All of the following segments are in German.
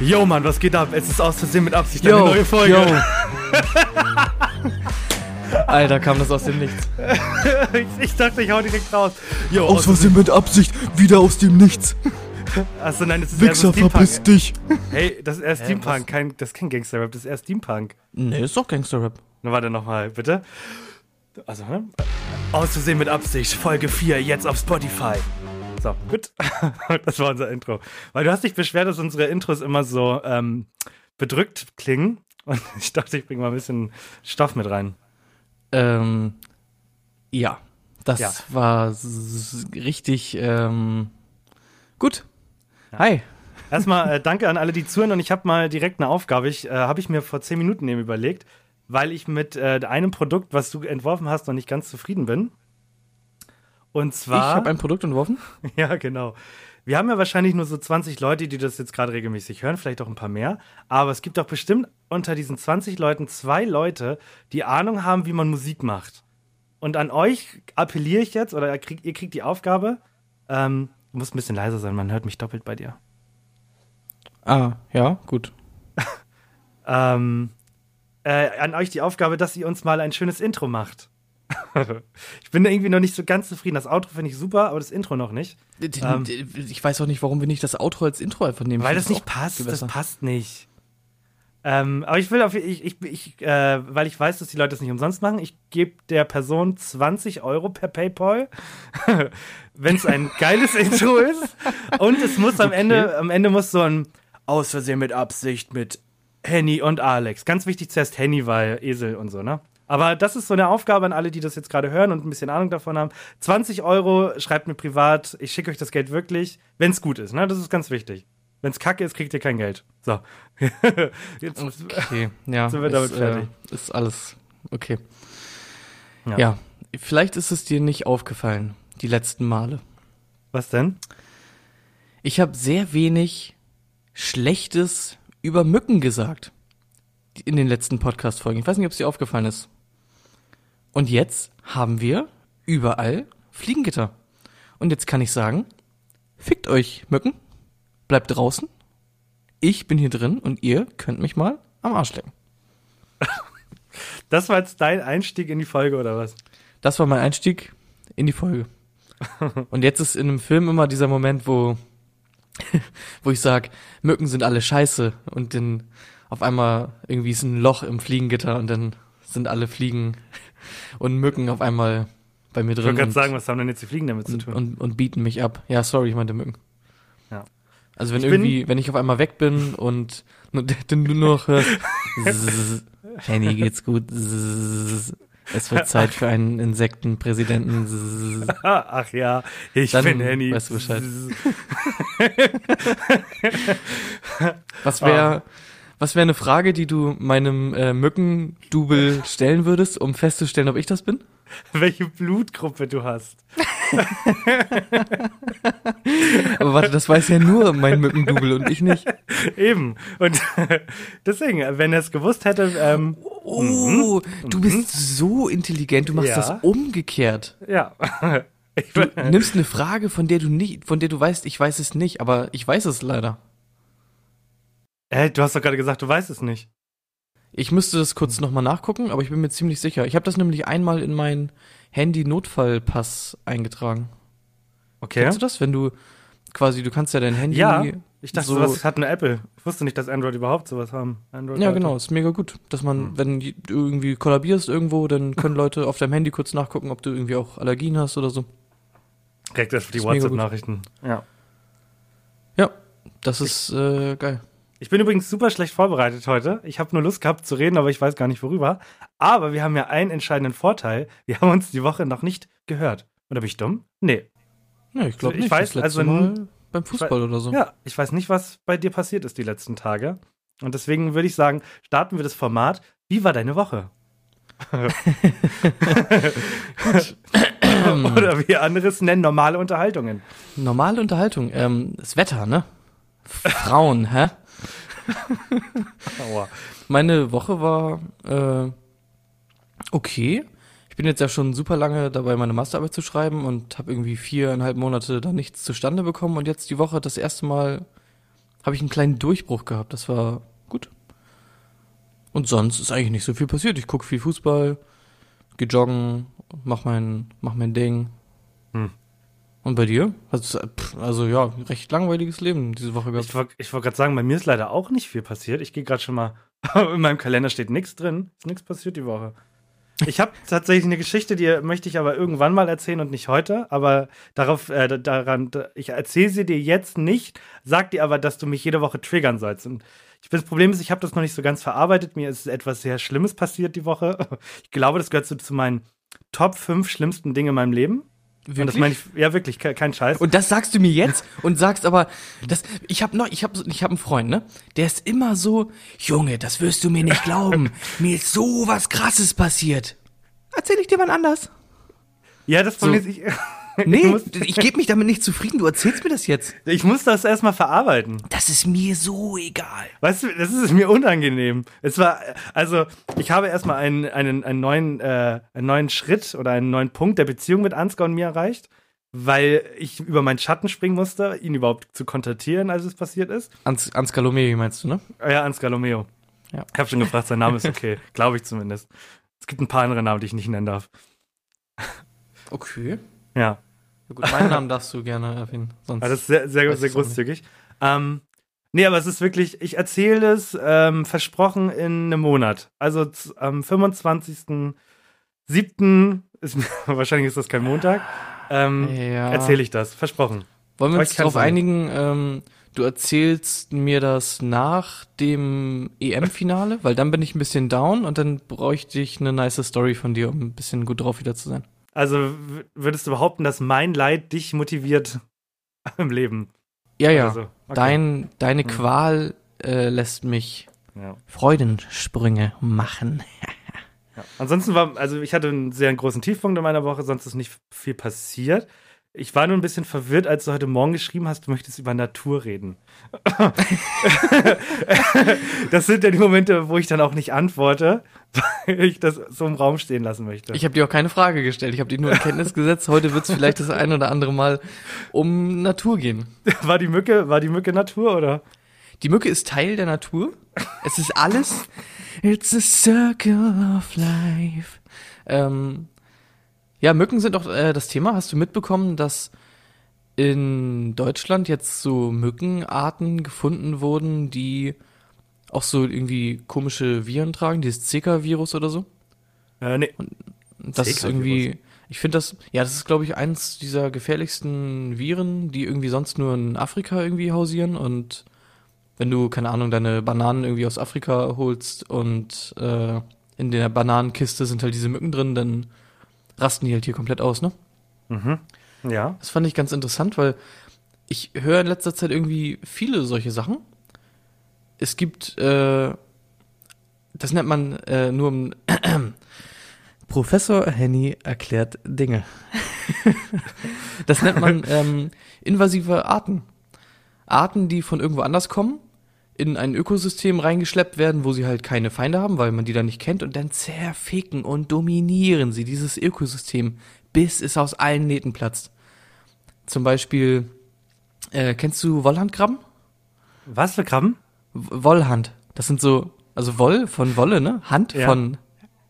Yo, Mann, was geht ab? Es ist aus Versehen mit Absicht eine neue Folge. yo. Alter, kam das aus dem Nichts. ich, ich dachte, ich hau direkt raus. Yo, Aus Versehen mit Absicht, wieder aus dem Nichts. Achso, nein, das ist Wichser, Steampunk. verpiss dich. Hey, das ist eher Steampunk, kein, das ist kein Gangster-Rap, das ist eher Steampunk. Nee, ist doch Gangster-Rap. Na, warte nochmal, bitte. Also, ne? Aus Versehen mit Absicht, Folge 4, jetzt auf Spotify. So, gut. das war unser Intro. Weil du hast dich beschwert, dass unsere Intros immer so ähm, bedrückt klingen. Und ich dachte, ich bringe mal ein bisschen Stoff mit rein. Ähm, ja, das Ja. war richtig ähm, gut. Hi. Erstmal äh, danke an alle, die zuhören. Und ich habe mal direkt eine Aufgabe. Ich äh, habe ich mir vor 10 Minuten eben überlegt, weil ich mit äh, einem Produkt, was du entworfen hast, noch nicht ganz zufrieden bin. Und Ich zwar. habe ein Produkt entworfen. Ja, genau. Wir haben ja wahrscheinlich nur so 20 Leute, die das jetzt gerade regelmäßig hören, vielleicht auch ein paar mehr. Aber es gibt doch bestimmt unter diesen 20 Leuten zwei Leute, die Ahnung haben, wie man Musik macht. Und an euch appelliere ich jetzt, oder ihr kriegt, ihr kriegt die Aufgabe, ähm, du musst ein bisschen leiser sein, man hört mich doppelt bei dir. Ah, ja, gut. Ähm, äh, an euch die Aufgabe, dass ihr uns mal ein schönes Intro macht. ich bin da irgendwie noch nicht so ganz zufrieden. Das Outro finde ich super, aber das Intro noch nicht. Ähm. ich weiß auch nicht, warum wir nicht das Outro als Intro einfach nehmen. Weil das nicht passt, das passt nicht. Ähm, aber ich will auf, ich, ich, ich äh, weil ich weiß, dass die Leute das nicht umsonst machen, ich gebe der Person 20 Euro per PayPal, wenn es ein geiles Intro ist. Und es muss am Ende, am Ende muss so ein Aus Versehen mit Absicht mit Henny und Alex. Ganz wichtig zuerst Henny, weil Esel und so, ne? Aber das ist so eine Aufgabe an alle, die das jetzt gerade hören und ein bisschen Ahnung davon haben. 20 Euro, schreibt mir privat, ich schicke euch das Geld wirklich, wenn es gut ist, ne? Das ist ganz wichtig. Wenn es kacke ist, kriegt ihr kein Geld. So. Jetzt, Okay, ja. Sind wir damit ist, fertig? Äh, ist alles okay. Ja. Ja. vielleicht ist es dir nicht aufgefallen, die letzten Male. Was denn? Ich habe sehr wenig Schlechtes über Mücken gesagt in den letzten Podcast-Folgen. Ich weiß nicht, ob es dir aufgefallen ist. Und jetzt haben wir überall Fliegengitter. Und jetzt kann ich sagen, fickt euch, Mücken. Bleibt draußen. Ich bin hier drin und ihr könnt mich mal am Arsch lecken. Das war jetzt dein Einstieg in die Folge oder was? Das war mein Einstieg in die Folge. Und jetzt ist in einem Film immer dieser Moment, wo, wo ich sag, Mücken sind alle scheiße und dann auf einmal irgendwie ist ein Loch im Fliegengitter und dann sind alle Fliegen und Mücken auf einmal bei mir Ich drin wollte gerade und, sagen, was haben denn jetzt die Fliegen damit zu und, tun? und, und bieten mich ab. Ja, sorry, ich meinte Mücken. Ja. Also wenn Ich irgendwie, wenn ich auf einmal weg bin und nur, du nur noch hörst, Henny geht's gut, es wird Zeit für einen Insektenpräsidenten. Ach ja, ich Dann bin Henny. weißt du Bescheid. Was wäre was wäre eine Frage, die du meinem äh, Mückendubel stellen würdest, um festzustellen, ob ich das bin? Welche Blutgruppe du hast. Aber warte, das weiß ja nur mein Mückendubel und ich nicht. Eben. Und deswegen, wenn er es gewusst hätte, ähm, Oh, du bist so intelligent, du machst Ja. das umgekehrt. ja. Du nimmst eine Frage, von der du nicht, von der du weißt, ich weiß es nicht, aber ich weiß es leider. Hä, du hast doch gerade gesagt, du weißt es nicht. Ich müsste das kurz nochmal nachgucken, aber ich bin mir ziemlich sicher. Ich habe das nämlich einmal in meinen Handy-Notfallpass eingetragen. Okay. Kennst du das, wenn du quasi, du kannst ja dein Handy. Ja, ich dachte, so- sowas hat eine Apple. Ich wusste nicht, dass Android überhaupt sowas haben. Android Ja, genau, ist mega gut. Dass man, Hm. wenn du irgendwie kollabierst irgendwo, dann können Leute auf deinem Handy kurz nachgucken, ob du irgendwie auch Allergien hast oder so. Direkt erst für die. WhatsApp-Nachrichten. Ja. Ja, das ist äh, geil. Ich bin übrigens super schlecht vorbereitet heute. Ich habe nur Lust gehabt zu reden, aber ich weiß gar nicht worüber. Aber wir haben ja einen entscheidenden Vorteil. Wir haben uns die Woche noch nicht gehört. Oder bin ich dumm? Nee. Ja, ich glaube Ich nicht. weiß, das also Mal beim Fußball oder so. Ja, ich weiß nicht, was bei dir passiert ist die letzten Tage. Und deswegen würde ich sagen, starten wir das Format. Wie war deine Woche? Oder wie andere es nennen, normale Unterhaltungen. Normale Unterhaltung. Ähm, das Wetter, ne? Frauen, hä? Aua. Meine Woche war äh, okay. Ich bin jetzt ja schon super lange dabei, meine Masterarbeit zu schreiben und habe irgendwie viereinhalb Monate da nichts zustande bekommen und jetzt die Woche das erste Mal habe ich einen kleinen Durchbruch gehabt. Das war gut. Und sonst ist eigentlich nicht so viel passiert. Ich gucke viel Fußball, geh joggen, mach mein, mach mein Ding. Und bei dir? Also, also ja, recht langweiliges Leben diese Woche gehabt. Ich wollte wollt gerade sagen, bei mir ist leider auch nicht viel passiert. Ich gehe gerade schon mal, in meinem Kalender steht nichts drin. Ist nichts passiert die Woche. Ich habe tatsächlich eine Geschichte, die möchte ich aber irgendwann mal erzählen und nicht heute. Aber darauf, äh, da- daran, da- ich erzähle sie dir jetzt nicht, sag dir aber, dass du mich jede Woche triggern sollst. Und ich das Problem ist, ich habe das noch nicht so ganz verarbeitet. Mir ist etwas sehr Schlimmes passiert die Woche. Ich glaube, das gehört so zu meinen Top 5 schlimmsten Dinge in meinem Leben. Und das Wirklich? meine ich, ja wirklich, ke- kein Scheiß. Und das sagst du mir jetzt und sagst aber, das, ich habe noch, ich habe, ich habe einen Freund, ne? Der ist immer so, Junge, das wirst du mir nicht glauben. mir ist so was Krasses passiert. Erzähl ich dir mal anders. ja, das So. ich, Nee, ich, gebe mich damit nicht zufrieden. Du erzählst mir das jetzt. ich muss das erstmal verarbeiten. Das ist mir so egal. Weißt du, das ist mir unangenehm. Es war, also, ich habe erstmal einen, einen, einen, neuen, äh, einen neuen Schritt oder einen neuen Punkt der Beziehung mit Ansgar und mir erreicht, weil ich über meinen Schatten springen musste, ihn überhaupt zu kontaktieren, als es passiert ist. Ans, Ansgar Lomé meinst du, ne? Äh, Ja, Ansgar Lomeo. Ja. Ich habe schon gefragt, sein Name ist okay. Glaube ich zumindest. Es gibt ein paar andere Namen, die ich nicht nennen darf. Okay. Ja. Ja gut, meinen Namen darfst du gerne erwähnen. Sonst. Also das ist sehr, sehr, sehr großzügig. Ähm, nee, aber es ist wirklich, ich erzähle es ähm, versprochen in einem Monat. Also am 25.07. ist wahrscheinlich ist das kein Montag. Ähm, ja. Erzähle ich das, versprochen. Wollen wir uns darauf einigen, ähm, du erzählst mir das nach dem EM-Finale, weil dann bin ich ein bisschen down und dann bräuchte ich eine nice Story von dir, um ein bisschen gut drauf wieder zu sein. Also würdest du behaupten, dass mein Leid dich motiviert im Leben? Ja, ja. Also, okay. Dein, deine Hm. Qual äh, lässt mich Ja. Freudensprünge machen. Ja. Ansonsten war, also ich hatte einen sehr großen Tiefpunkt in meiner Woche, sonst ist nicht viel passiert. Ich war nur ein bisschen verwirrt, als du heute Morgen geschrieben hast, du möchtest über Natur reden. das sind ja die Momente, wo ich dann auch nicht antworte, weil ich das so im Raum stehen lassen möchte. Ich habe dir auch keine Frage gestellt, ich habe dir nur in Kenntnis gesetzt. Heute wird es vielleicht das ein oder andere Mal um Natur gehen. war die Mücke, war die Mücke Natur oder? Die Mücke ist Teil der Natur. Es ist alles. It's a circle of life. Ähm, ja, Mücken sind auch äh, das Thema. Hast du mitbekommen, dass in Deutschland jetzt so Mückenarten gefunden wurden, die auch so irgendwie komische Viren tragen, dieses Zika-Virus oder so? Äh, nee. Das ist irgendwie, ich finde das, ja, das ist glaube ich eins dieser gefährlichsten Viren, die irgendwie sonst nur in Afrika irgendwie hausieren und wenn du, keine Ahnung, deine Bananen irgendwie aus Afrika holst und äh, in der Bananenkiste sind halt diese Mücken drin, dann rasten die halt hier komplett aus, ne? Mhm. Ja. Das fand ich ganz interessant, weil ich höre in letzter Zeit irgendwie viele solche Sachen. Es gibt, äh, das nennt man äh, nur im Professor Henny erklärt Dinge. das nennt man ähm, invasive Arten. Arten, die von irgendwo anders kommen, in ein Ökosystem reingeschleppt werden, wo sie halt keine Feinde haben, weil man die dann nicht kennt, und dann zerficken und dominieren sie dieses Ökosystem, bis es aus allen Nähten platzt. Zum Beispiel, äh, kennst du Wollhandkrabben? Was für Krabben? Wollhand. Das sind so, also Woll von Wolle, ne? Hand Ja. von.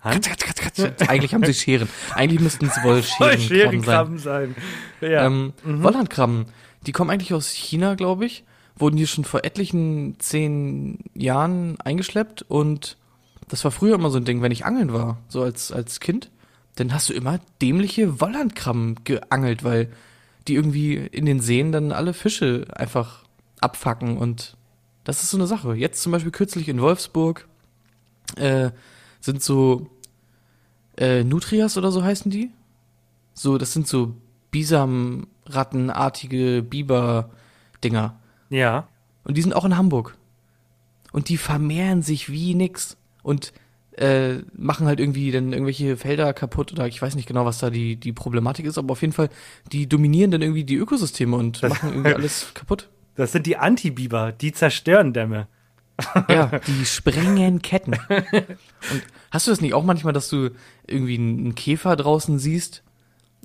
Hand? Katz, katz, katz. Eigentlich haben sie Scheren. Eigentlich müssten es Voll Wollscheren schweren sein. Krabben sein. Ja. Ähm, Wollhandkrabben, die kommen eigentlich aus China, glaube ich. Wurden hier schon vor etlichen zehn Jahren eingeschleppt und das war früher immer so ein Ding, wenn ich angeln war, so als, als Kind, dann hast du immer dämliche Wollhandkrabben geangelt, weil die irgendwie in den Seen dann alle Fische einfach abfacken und Das ist so eine Sache. Jetzt zum Beispiel kürzlich in Wolfsburg äh, sind so äh, Nutrias oder so heißen die. So, das sind so Bisamrattenartige Biber-Dinger. Ja. Und die sind auch in Hamburg. Und die vermehren sich wie nix. Und äh, machen halt irgendwie dann irgendwelche Felder kaputt oder ich weiß nicht genau, was da die, die Problematik ist, aber auf jeden Fall, die dominieren dann irgendwie die Ökosysteme und machen irgendwie alles kaputt. Das sind die Antibiber, die zerstören Dämme. Ja, die sprengen Ketten. Und hast du das nicht auch manchmal, dass du irgendwie einen Käfer draußen siehst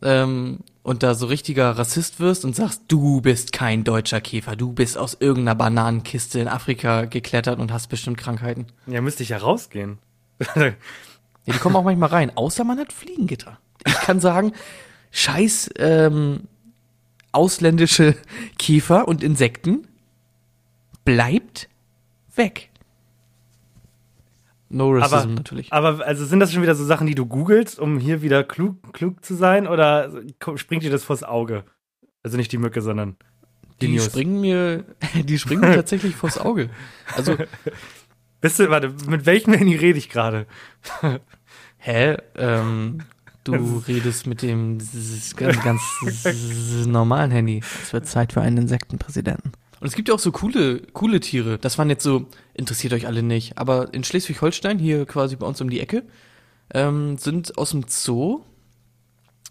ähm, und da so richtiger Rassist wirst und sagst, du bist kein deutscher Käfer, du bist aus irgendeiner Bananenkiste in Afrika geklettert und hast bestimmt Krankheiten. Ja, müsste ich ja rausgehen. Ja, die kommen auch manchmal rein, außer man hat Fliegengitter. Ich kann sagen, scheiß ähm, ausländische Käfer und Insekten bleibt weg. No racism aber, natürlich. aber also sind das schon wieder so Sachen, die du googelst, um hier wieder klug, klug zu sein? Oder springt dir das vors Auge? Also nicht die Mücke, sondern die, Die News. springen mir, die springen mir tatsächlich vors Auge. Also, Bist du, warte, mit welchem Handy rede ich gerade? hä, ähm, du redest mit dem ganz, ganz normalen Handy. Es wird Zeit für einen Insektenpräsidenten. Und es gibt ja auch so coole, coole Tiere. Das waren jetzt so, interessiert euch alle nicht. Aber in Schleswig-Holstein, hier quasi bei uns um die Ecke, ähm, sind aus dem Zoo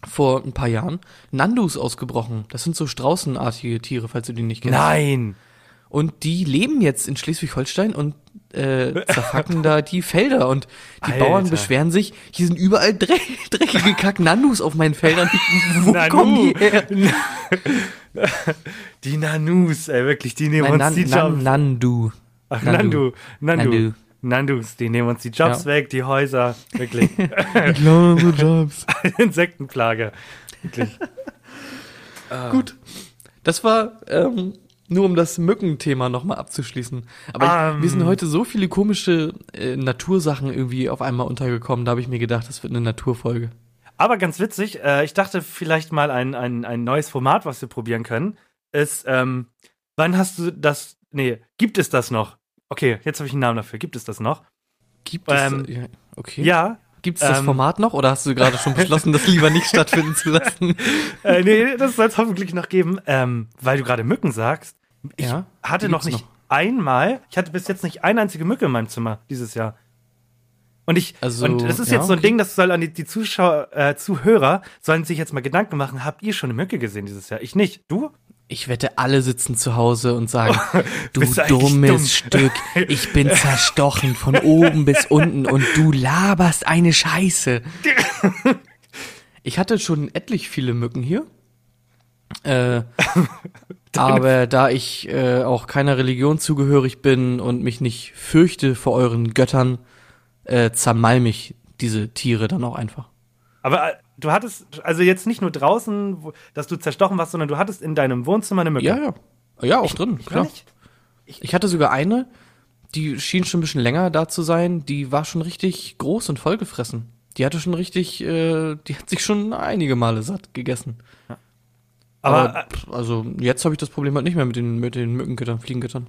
vor ein paar Jahren Nandus ausgebrochen. Das sind so straußenartige Tiere, falls du die nicht kennst. Nein! Und die leben jetzt in Schleswig-Holstein und äh, zerfacken da die Felder. Und die Alter. Bauern beschweren sich, hier sind überall dre dreckige Kack-Nandus auf meinen Feldern. Wo Nanu. kommen die her? Die Nanus, ey, wirklich, die nehmen Nein, uns die Nan, Jobs. Nandu. Ach, Nandu. Nandu. Nandu. Nandu. Nandus, die nehmen uns die Jobs Ja. weg, die Häuser, wirklich. Ich glaube, unsere Jobs. Insektenplage. Wirklich. Gut. Das war ähm, nur um das Mückenthema nochmal abzuschließen. Aber ich, Ähm. mir sind heute so viele komische äh, Natursachen irgendwie auf einmal untergekommen. Da habe ich mir gedacht, das wird eine Naturfolge. Aber ganz witzig, äh, ich dachte vielleicht mal ein, ein, ein neues Format, was wir probieren können, ist, ähm, wann hast du das, nee, gibt es das noch? Okay, jetzt habe ich einen Namen dafür. Gibt es das noch? Gibt es Ähm, ja, okay. Ja. Gibt es das ähm, Format noch oder hast du gerade schon beschlossen, das lieber nicht stattfinden zu lassen? Äh, nee, das soll es hoffentlich noch geben. Ähm, weil du gerade Mücken sagst. Ich Ja, hatte noch nicht einmal, ich hatte bis jetzt nicht eine einzige Mücke in meinem Zimmer dieses Jahr. Und ich, Also, und das ist ja, jetzt so ein okay. Ding, das soll an die, die Zuschauer, äh, Zuhörer sollen sich jetzt mal Gedanken machen, habt ihr schon eine Mücke gesehen dieses Jahr? Ich nicht. Du? Ich wette, alle sitzen zu Hause und sagen, du dummes dumm? Stück, ich bin zerstochen von oben bis unten und du laberst eine Scheiße. Ich hatte schon etlich viele Mücken hier. Äh, aber da ich äh, auch keiner Religion zugehörig bin und mich nicht fürchte vor euren Göttern, äh, zermalm ich diese Tiere dann auch einfach. Aber äh, du hattest, also jetzt nicht nur draußen, wo, dass du zerstochen warst, sondern du hattest in deinem Wohnzimmer eine Mücke. Ja, ja. Ja, auch drin, Gar klar. nicht? Ich hatte sogar eine, die schien schon ein bisschen länger da zu sein, die war schon richtig groß und vollgefressen. Die hatte schon richtig, äh, die hat sich schon einige Male satt gegessen. Aber, Aber, pff, also jetzt habe ich das Problem halt nicht mehr mit den, mit den Mückengittern, Fliegengittern.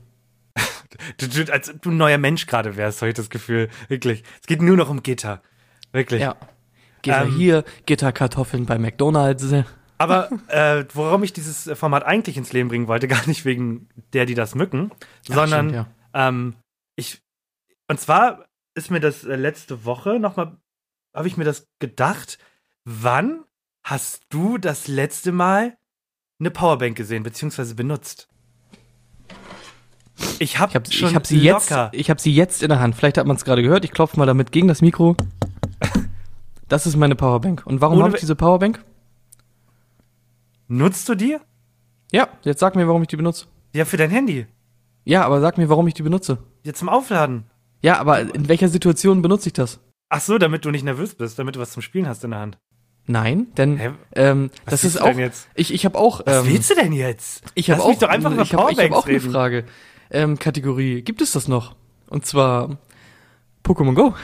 Du, du, als ob du ein neuer Mensch gerade wärst, habe ich das Gefühl. Wirklich. Es geht nur noch um Gitter. Wirklich. Ja. Gitter Ähm, hier, Gitterkartoffeln bei McDonalds. Aber äh, worum ich dieses äh, Format eigentlich ins Leben bringen wollte, gar nicht wegen der, die das mücken, Ja, sondern stimmt, ja. ähm, ich und zwar ist mir das äh, letzte Woche nochmal, habe ich mir das gedacht, wann hast du das letzte Mal eine Powerbank gesehen, beziehungsweise benutzt? Ich habe schon ich hab sie jetzt, locker. ich habe sie jetzt in der Hand. Vielleicht hat man es gerade gehört. Ich klopfe mal damit gegen das Mikro. Das ist meine Powerbank. Und warum habe ich diese Powerbank? Nutzt du die? Ja, jetzt sag mir, warum ich die benutze. Ja, für dein Handy. Ja, aber sag mir, warum ich die benutze. Ja, zum Aufladen. Ja, aber in welcher Situation benutze ich das? Ach so, damit du nicht nervös bist, damit du was zum Spielen hast in der Hand. Nein, denn Hä? ähm, Was das ist auch. jetzt? Ich, ich habe auch. Was Ähm, willst du denn jetzt? ich habe auch. mich doch einfach über ich habe hab auch eine reden. Frage. Ähm, Kategorie. Gibt es das noch? Und zwar Pokémon Go.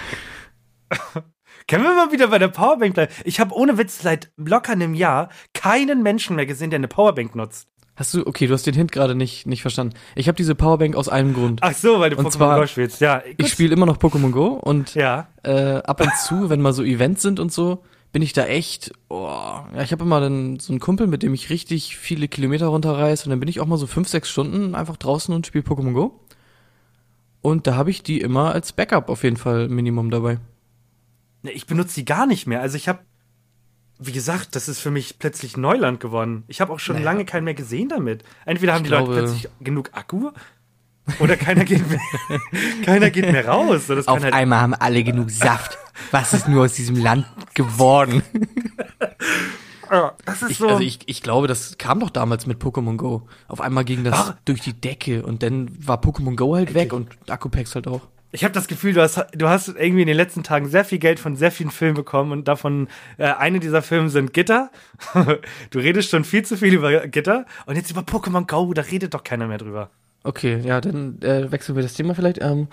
Können wir mal wieder bei der Powerbank bleiben? Ich habe ohne Witz seit locker einem Jahr keinen Menschen mehr gesehen, der eine Powerbank nutzt. Hast du, okay, du hast den Hint gerade nicht, nicht verstanden. Ich habe diese Powerbank aus einem Grund. Ach so, weil du Und Pokémon zwar- Go spielst. Ja, Ich spiele immer noch Pokémon Go und Ja. äh, ab und zu, wenn mal so Events sind und so, bin ich da echt, oh, ja, ich habe immer dann so einen Kumpel, mit dem ich richtig viele Kilometer runterreise und dann bin ich auch mal so fünf, sechs Stunden einfach draußen und spiele Pokémon Go. Und da habe ich die immer als Backup auf jeden Fall Minimum dabei. Ne, Ich benutze die gar nicht mehr. Also ich habe, wie gesagt, das ist für mich plötzlich Neuland geworden. Ich habe auch schon Naja. lange keinen mehr gesehen damit. Entweder haben die glaube- Leute plötzlich genug Akku oder keiner geht mehr, keiner geht mehr raus. Das kann halt, einmal haben alle genug Saft. Was ist nur aus diesem Land geworden? Das ist Ich, so. also ich, ich glaube, das kam doch damals mit Pokémon Go. Auf einmal ging das Ach. durch die Decke und dann war Pokémon Go halt weg und Akkupacks halt auch. Ich habe das Gefühl, du hast, du hast irgendwie in den letzten Tagen sehr viel Geld von sehr vielen Filmen bekommen und davon äh, eine dieser Filme sind Gitter. du redest schon viel zu viel über Gitter und jetzt über Pokémon Go, da redet doch keiner mehr drüber. Okay, ja, dann äh, wechseln wir das Thema vielleicht. Ähm,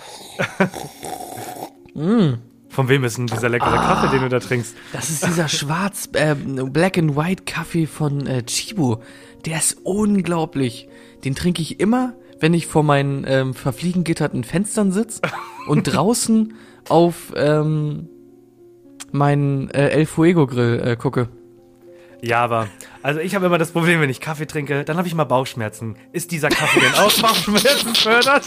Von wem ist denn dieser leckere Ah. Kaffee, den du da trinkst? das ist dieser schwarz äh, Black and White Kaffee von äh, Chibo. Der ist unglaublich. Den trinke ich immer, wenn ich vor meinen ähm, verfliegengitterten Fenstern sitz und draußen auf ähm, meinen äh, El Fuego Grill äh, gucke. Ja, aber also ich habe immer das Problem, wenn ich Kaffee trinke, dann habe ich mal Bauchschmerzen. Ist dieser Kaffee denn auch Bauchschmerzen fördert?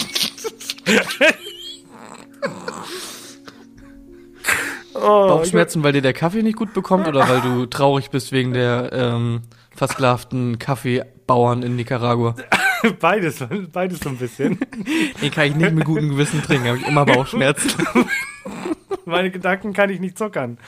oh, Bauchschmerzen, weil dir der Kaffee nicht gut bekommt oder weil du traurig bist wegen der ähm, versklavten Kaffeebauern in Nicaragua? Beides, beides so ein bisschen. Den kann ich nicht mit gutem Gewissen trinken, habe ich immer Bauchschmerzen. Meine Gedanken kann ich nicht zuckern.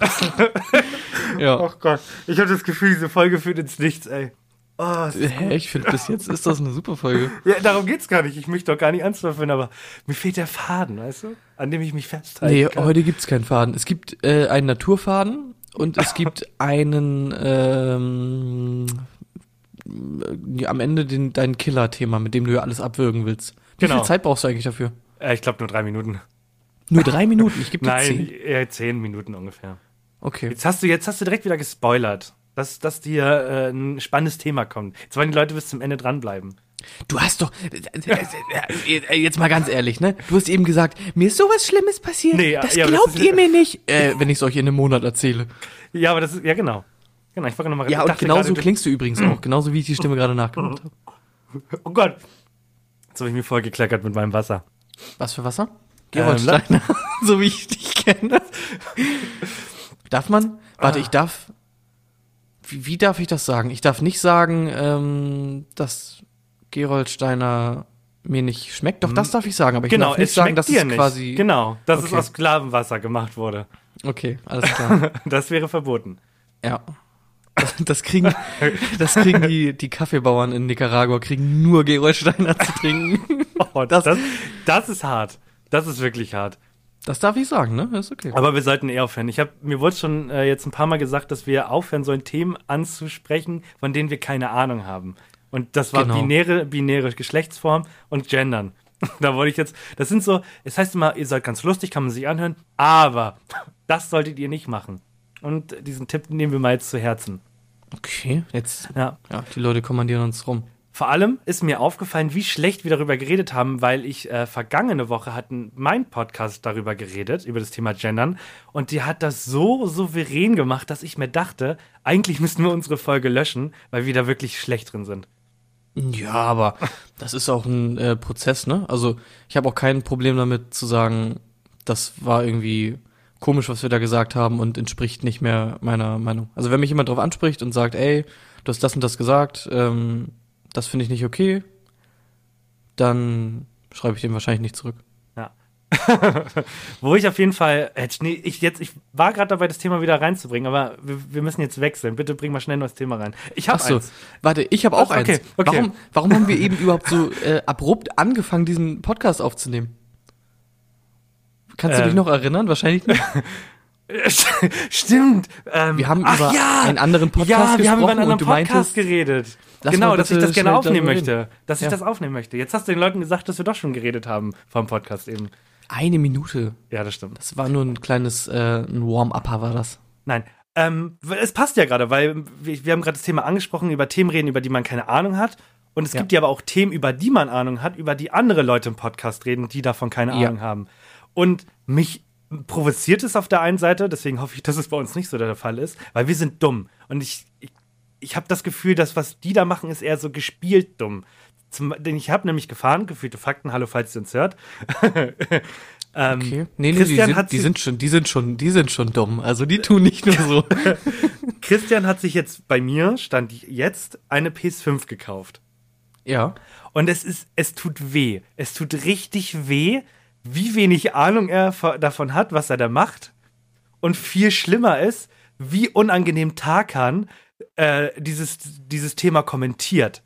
Ja. Ach Gott, ich habe das Gefühl, diese Folge führt ins Nichts, ey. Oh, Hä, ich finde bis jetzt ist das eine super Folge. ja, darum geht's gar nicht. Ich möchte doch gar nicht anzweifeln, aber mir fehlt der Faden, weißt du? An dem ich mich festhalte. Nee, heute gibt's keinen Faden. Es gibt äh, einen Naturfaden und es gibt einen ähm, äh, am Ende den, dein Killer-Thema, mit dem du ja alles abwürgen willst. Wie Genau. viel Zeit brauchst du eigentlich dafür? Äh, ich glaube nur drei Minuten. Nur drei Minuten, ich gebe dir Nein, zehn. eher zehn Minuten ungefähr. Okay. Jetzt hast du, jetzt hast du direkt wieder gespoilert, dass, dass dir äh, ein spannendes Thema kommt. Jetzt wollen die Leute bis zum Ende dranbleiben. Du hast doch, äh, jetzt mal ganz ehrlich, ne? Du hast eben gesagt, mir ist sowas Schlimmes passiert. Nee, ja, das ja, das glaubt ist- ihr mir nicht, äh, wenn ich es euch in einem Monat erzähle. Ja, aber das ist, ja genau. Genau, ich wollte nochmal Ja, und genauso klingst du übrigens auch, genauso wie ich die Stimme gerade nachgemacht habe. Oh Gott. Jetzt habe ich mir voll gekleckert mit meinem Wasser. Was für Wasser? Ähm, Gerolsteiner, so wie ich dich kenne. Darf man? Warte, ich darf. Wie, wie darf ich das sagen? Ich darf nicht sagen, ähm, dass Gerolsteiner mir nicht schmeckt. Doch, das darf ich sagen, aber ich Genau, darf nicht es sagen, dass es nicht. quasi. Genau, dass es Okay. aus Sklavenwasser gemacht wurde. Okay, alles klar. Das wäre verboten. Ja. Das kriegen, das kriegen die, die Kaffeebauern in Nicaragua, kriegen nur Gerolsteiner zu trinken. Oh, das, das, das ist hart. Das ist wirklich hart. Das darf ich sagen, ne? Ist okay. Aber wir sollten eh aufhören. Ich hab, mir wurde schon äh, jetzt ein paar Mal gesagt, dass wir aufhören sollen, Themen anzusprechen, von denen wir keine Ahnung haben. Und das war Genau. binäre, binäre Geschlechtsform und Gendern. Da wollte ich jetzt, das sind so, es heißt immer, ihr seid ganz lustig, kann man sich anhören, aber das solltet ihr nicht machen. Und diesen Tipp nehmen wir mal jetzt zu Herzen. Okay, jetzt, Ja. ja, die Leute kommandieren uns rum. Vor allem ist mir aufgefallen, wie schlecht wir darüber geredet haben, weil ich äh, vergangene Woche hatten mein Podcast darüber geredet, über das Thema Gendern. Und die hat das so souverän gemacht, dass ich mir dachte, eigentlich müssten wir unsere Folge löschen, weil wir da wirklich schlecht drin sind. Ja, aber das ist auch ein äh, Prozess, ne? Also ich habe auch kein Problem damit zu sagen, das war irgendwie komisch, was wir da gesagt haben und entspricht nicht mehr meiner Meinung. Also wenn mich jemand drauf anspricht und sagt, ey, du hast das und das gesagt, ähm, das finde ich nicht okay, dann schreibe ich dem wahrscheinlich nicht zurück. Ja. Wo ich auf jeden Fall, äh, nee, ich jetzt, ich war gerade dabei, das Thema wieder reinzubringen, aber wir, wir müssen jetzt wechseln. Bitte bring mal schnell ein neues Thema rein. Ich habe so, eins. warte, ich habe auch? Okay, eins. okay. Warum, warum haben wir eben überhaupt so äh, abrupt angefangen, diesen Podcast aufzunehmen? Kannst du Ähm. dich noch erinnern? Wahrscheinlich nicht. Stimmt. Ähm, Wir haben über ja, einen anderen Podcast Ja, wir haben über einen gesprochen anderen und du Podcast meintest, geredet. Lass Genau, dass ich das gerne aufnehmen möchte. Dass ich Ja. das aufnehmen möchte. Jetzt hast du den Leuten gesagt, dass wir doch schon geredet haben vom Podcast eben. Eine Minute. Ja, das stimmt. Das war nur ein kleines, äh, Warm-Upper war das. Nein. ähm, es passt ja gerade, weil wir, wir haben gerade das Thema angesprochen, über Themen reden, über die man keine Ahnung hat. Und es Ja. gibt ja aber auch Themen, über die man Ahnung hat, über die andere Leute im Podcast reden, die davon keine Ja. Ahnung haben. Und mich provoziert es auf der einen Seite, deswegen hoffe ich, dass es bei uns nicht so der Fall ist, weil wir sind dumm. Und ich, ich, ich habe das Gefühl, dass was die da machen, ist eher so gespielt dumm. Zum, denn ich habe nämlich gefahren, gefühlte Fakten, hallo, falls ihr uns hört. ähm, Okay. Nee, nee, die Christian sind, hat die sind schon, die sind schon, die sind schon dumm. Also die tun nicht nur so. Christian hat sich jetzt bei mir, stand jetzt, eine PS5 gekauft. ja. Und es ist, es tut weh. Es tut richtig weh, wie wenig Ahnung er vo- davon hat, was er da macht. Und viel schlimmer ist, wie unangenehm Tarkan äh, dieses, dieses Thema kommentiert.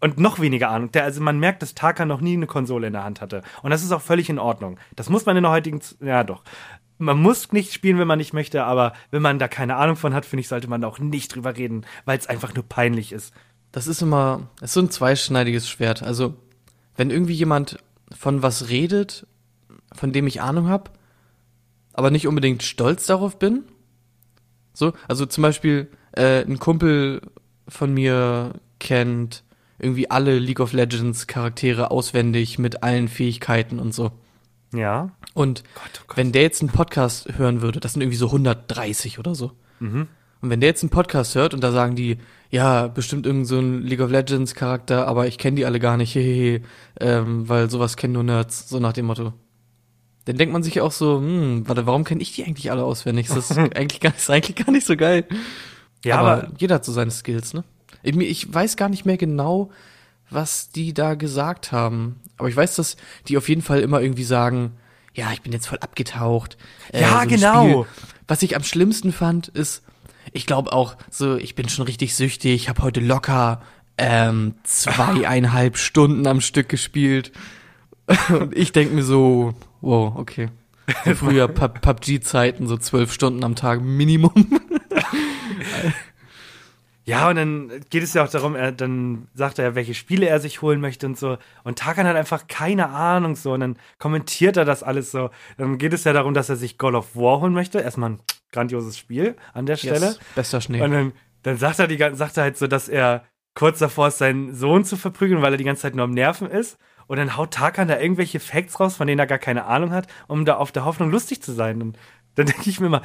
Und noch weniger Ahnung. Der, also man merkt, dass Tarkan noch nie eine Konsole in der Hand hatte. Und das ist auch völlig in Ordnung. Das muss man in der heutigen, Z- ja doch. Man muss nicht spielen, wenn man nicht möchte, aber wenn man da keine Ahnung von hat, finde ich, sollte man auch nicht drüber reden, weil es einfach nur peinlich ist. Das ist immer, das ist so ein zweischneidiges Schwert. Also, wenn irgendwie jemand von was redet, von dem ich Ahnung habe, aber nicht unbedingt stolz darauf bin. So, also zum Beispiel, äh, ein Kumpel von mir kennt irgendwie alle League of Legends Charaktere auswendig mit allen Fähigkeiten und so. Ja. Und Gott, oh Gott. wenn der jetzt einen Podcast hören würde, das sind irgendwie so 130 oder so. Und wenn der jetzt einen Podcast hört und da sagen die, ja, bestimmt irgend so ein League of Legends Charakter, aber ich kenne die alle gar nicht, hehehe, ähm, weil sowas kennen nur Nerds, so nach dem Motto. Dann denkt man sich auch so, hm, warte, warum kenne ich die eigentlich alle auswendig? Das ist eigentlich gar, ist eigentlich gar nicht so geil. Ja, aber, aber jeder hat so seine Skills, ne? Ich, ich weiß gar nicht mehr genau, was die da gesagt haben. Aber ich weiß, dass die auf jeden Fall immer irgendwie sagen, ja, ich bin jetzt voll abgetaucht. Äh, Ja, ein genau. Was ich am schlimmsten fand, ist, ich glaube auch, so, ich bin schon richtig süchtig, ich habe heute locker ähm, zweieinhalb Stunden am Stück gespielt. Und ich denk mir so, wow, okay. So früher Pub- PUBG-Zeiten, so zwölf Stunden am Tag Minimum. Ja, und dann geht es ja auch darum, er, dann sagt er, welche Spiele er sich holen möchte und so. Und Tarkan hat einfach keine Ahnung so. Und dann kommentiert er das alles so. Dann geht es ja darum, dass er sich God of War holen möchte. Erstmal ein grandioses Spiel an der Stelle. Yes, bester Schnee. Und dann, dann sagt er die sagt er halt so, dass er kurz davor ist, seinen Sohn zu verprügeln, weil er die ganze Zeit nur am Nerven ist. Und dann haut Tarkan da irgendwelche Facts raus, von denen er gar keine Ahnung hat, um da auf der Hoffnung lustig zu sein. Und dann denke ich mir mal,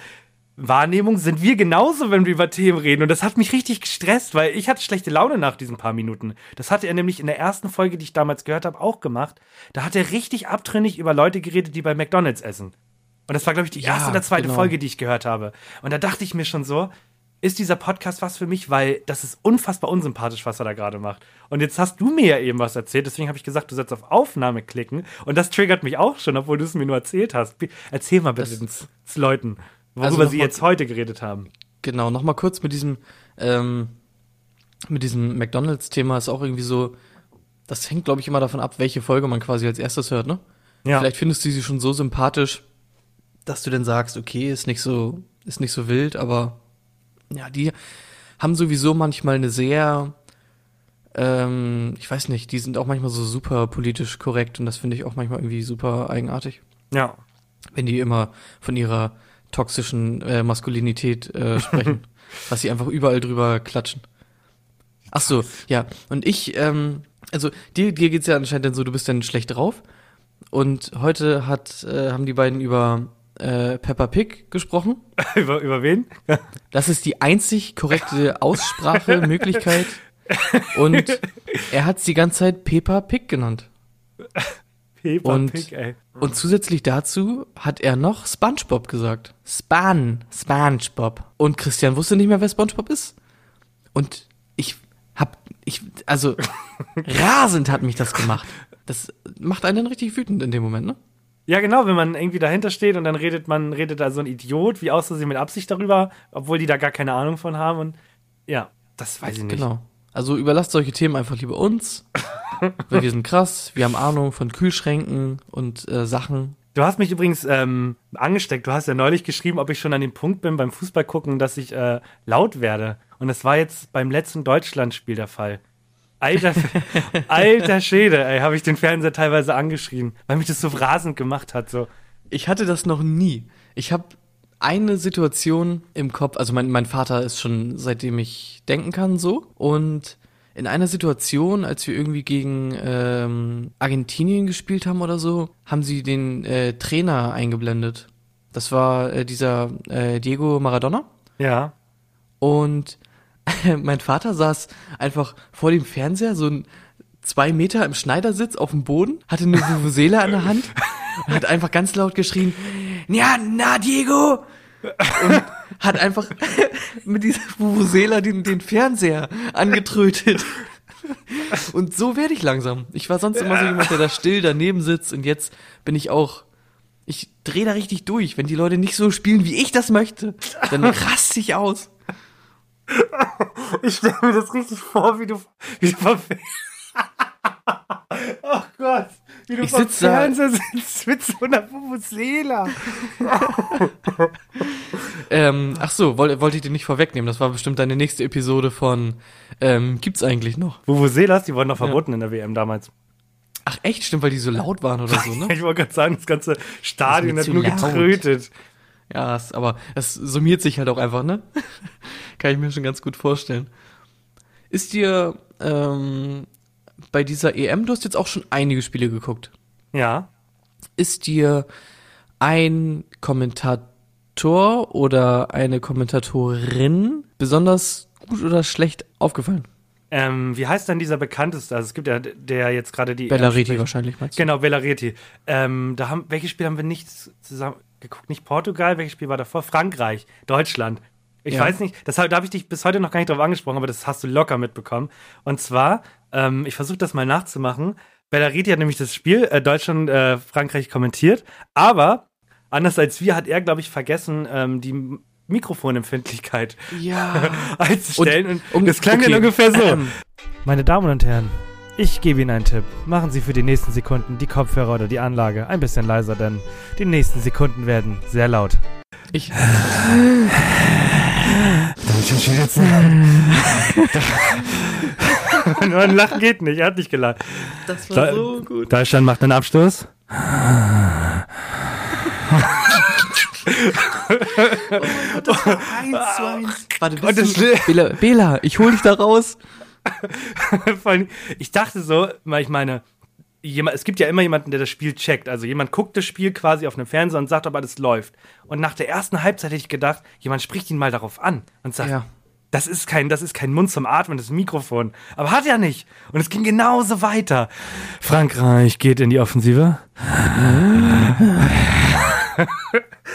Wahrnehmung sind wir genauso, wenn wir über Themen reden. Und das hat mich richtig gestresst, weil ich hatte schlechte Laune nach diesen paar Minuten. Das hatte er nämlich in der ersten Folge, die ich damals gehört habe, auch gemacht. Da hat er richtig abtrünnig über Leute geredet, die bei McDonalds essen. Und das war, glaube ich, die Ja, erste oder zweite genau. Folge, die ich gehört habe. Und da dachte ich mir schon so, ist dieser Podcast was für mich, weil das ist unfassbar unsympathisch, was er da gerade macht. Und jetzt hast du mir ja eben was erzählt, deswegen habe ich gesagt, du sollst auf Aufnahme klicken. Und das triggert mich auch schon, obwohl du es mir nur erzählt hast. Erzähl mal bitte den Leuten, worüber Also sie jetzt heute geredet haben. Genau, nochmal kurz mit diesem, ähm, mit diesem McDonalds-Thema ist auch irgendwie so, das hängt, glaube ich, immer davon ab, welche Folge man quasi als erstes hört, ne? Ja. Vielleicht findest du sie schon so sympathisch, dass du dann sagst, okay, ist nicht so, ist nicht so wild, aber ja, die haben sowieso manchmal eine sehr, ähm, ich weiß nicht, die sind auch manchmal so super politisch korrekt und das finde ich auch manchmal irgendwie super eigenartig, Ja. wenn die immer von ihrer toxischen äh, Maskulinität äh, sprechen, was sie einfach überall drüber klatschen. Ach so, ja. Und ich, ähm, also dir, dir geht's ja anscheinend dann so, du bist dann schlecht drauf. Und heute hat, äh, haben die beiden über äh, Peppa Pig gesprochen. über, über wen? Das ist die einzig korrekte Aussprachemöglichkeit. Und er hat's die ganze Zeit Peppa Pig genannt. Peppa Und- Pig, ey. Und zusätzlich dazu hat er noch SpongeBob gesagt. Span, SpongeBob. Und Christian wusste nicht mehr, wer SpongeBob ist. Und ich hab, ich, also, rasend hat mich das gemacht. Das macht einen dann richtig wütend in dem Moment, ne? Ja, genau, wenn man irgendwie dahinter steht und dann redet man, redet da so ein Idiot, wie aus Versehen mit Absicht darüber, obwohl die da gar keine Ahnung von haben. Und ja, das weiß ich nicht. Genau. Also überlasst solche Themen einfach lieber uns. weil wir sind krass, wir haben Ahnung von Kühlschränken und äh, Sachen. Du hast mich übrigens ähm, angesteckt. Du hast ja neulich geschrieben, ob ich schon an dem Punkt bin beim Fußball gucken, dass ich äh, laut werde. Und das war jetzt beim letzten Deutschlandspiel der Fall. Alter, alter Schäde, ey, habe ich den Fernseher teilweise angeschrien, weil mich das so rasend gemacht hat. So. Ich hatte das noch nie. Ich habe eine Situation im Kopf, also mein, mein Vater ist schon seitdem ich denken kann so und in einer Situation, als wir irgendwie gegen ähm, Argentinien gespielt haben oder so, haben sie den äh, Trainer eingeblendet. Das war äh, dieser äh, Diego Maradona. Ja. Und mein Vater saß einfach vor dem Fernseher, so ein zwei Meter im Schneidersitz auf dem Boden, hatte eine Vuvuzela in der Hand und hat einfach ganz laut geschrien, ja, na, Diego! Und hat einfach mit dieser Vuvuzela den, den Fernseher angetrötet. Und so werde ich langsam. Ich war sonst immer so jemand, der da still daneben sitzt und jetzt bin ich auch ich drehe da richtig durch. Wenn die Leute nicht so spielen, wie ich das möchte, dann raste ich aus. Ich stelle mir das richtig vor, wie du, wie du vom Oh Gott, wie du Ich vom Fernseher sitzt mit so einer Vuvuzela. Ähm, ach so, wollte wollte ich dir nicht vorwegnehmen. Das war bestimmt deine nächste Episode von ähm, Gibt's eigentlich noch? Vuvuzelas, die wurden noch verboten in der WM damals. Ach echt, stimmt, weil die so laut waren oder so, ne? Ich wollte gerade sagen, das ganze Stadion Das hat nur laut. getrötet. Ja, es, aber es summiert sich halt auch einfach, ne? Kann ich mir schon ganz gut vorstellen. Ist dir ähm, bei dieser EM, du hast jetzt auch schon einige Spiele geguckt, Ja. ist dir ein Kommentator oder eine Kommentatorin besonders gut oder schlecht aufgefallen? Ähm, wie heißt denn dieser bekannteste? Also es gibt ja der jetzt gerade die. Bellariti spricht. wahrscheinlich, meinst du? Genau, Bellareti. Ähm, da haben, welches Spiel haben wir nicht zusammen geguckt? Nicht Portugal, welches Spiel war davor? Frankreich, Deutschland. Ich Ja. weiß nicht, das, da habe ich dich bis heute noch gar nicht drauf angesprochen, aber das hast du locker mitbekommen. Und zwar, ähm, ich versuche das mal nachzumachen. Bellariti hat nämlich das Spiel äh, Deutschland, äh, Frankreich kommentiert, aber anders als wir hat er, glaube ich, vergessen, ähm, die Mikrofonempfindlichkeit Ja. einzustellen. Und, um- das klang okay. dann ungefähr so. Ähm. Meine Damen und Herren, ich gebe Ihnen einen Tipp. Machen Sie für die nächsten Sekunden die Kopfhörer oder die Anlage ein bisschen leiser, denn die nächsten Sekunden werden sehr laut. Ich, Nur ein Lachen geht nicht, er hat nicht gelacht. das war so gut. Deutschland macht einen Abstoß. eins zu eins. Warte, das bist du, Bela, Bela, ich hol dich da raus. Ich dachte so, weil ich meine, jemand, es gibt ja immer jemanden, der das Spiel checkt. Also jemand guckt das Spiel quasi auf einem Fernseher und sagt, ob alles läuft. Und nach der ersten Halbzeit hätte ich gedacht, jemand spricht ihn mal darauf an und sagt, Ja. Das ist kein, das ist kein Mund zum Atmen, das ist ein Mikrofon. Aber hat er nicht. Und es ging genauso weiter. Frankreich geht in die Offensive. Und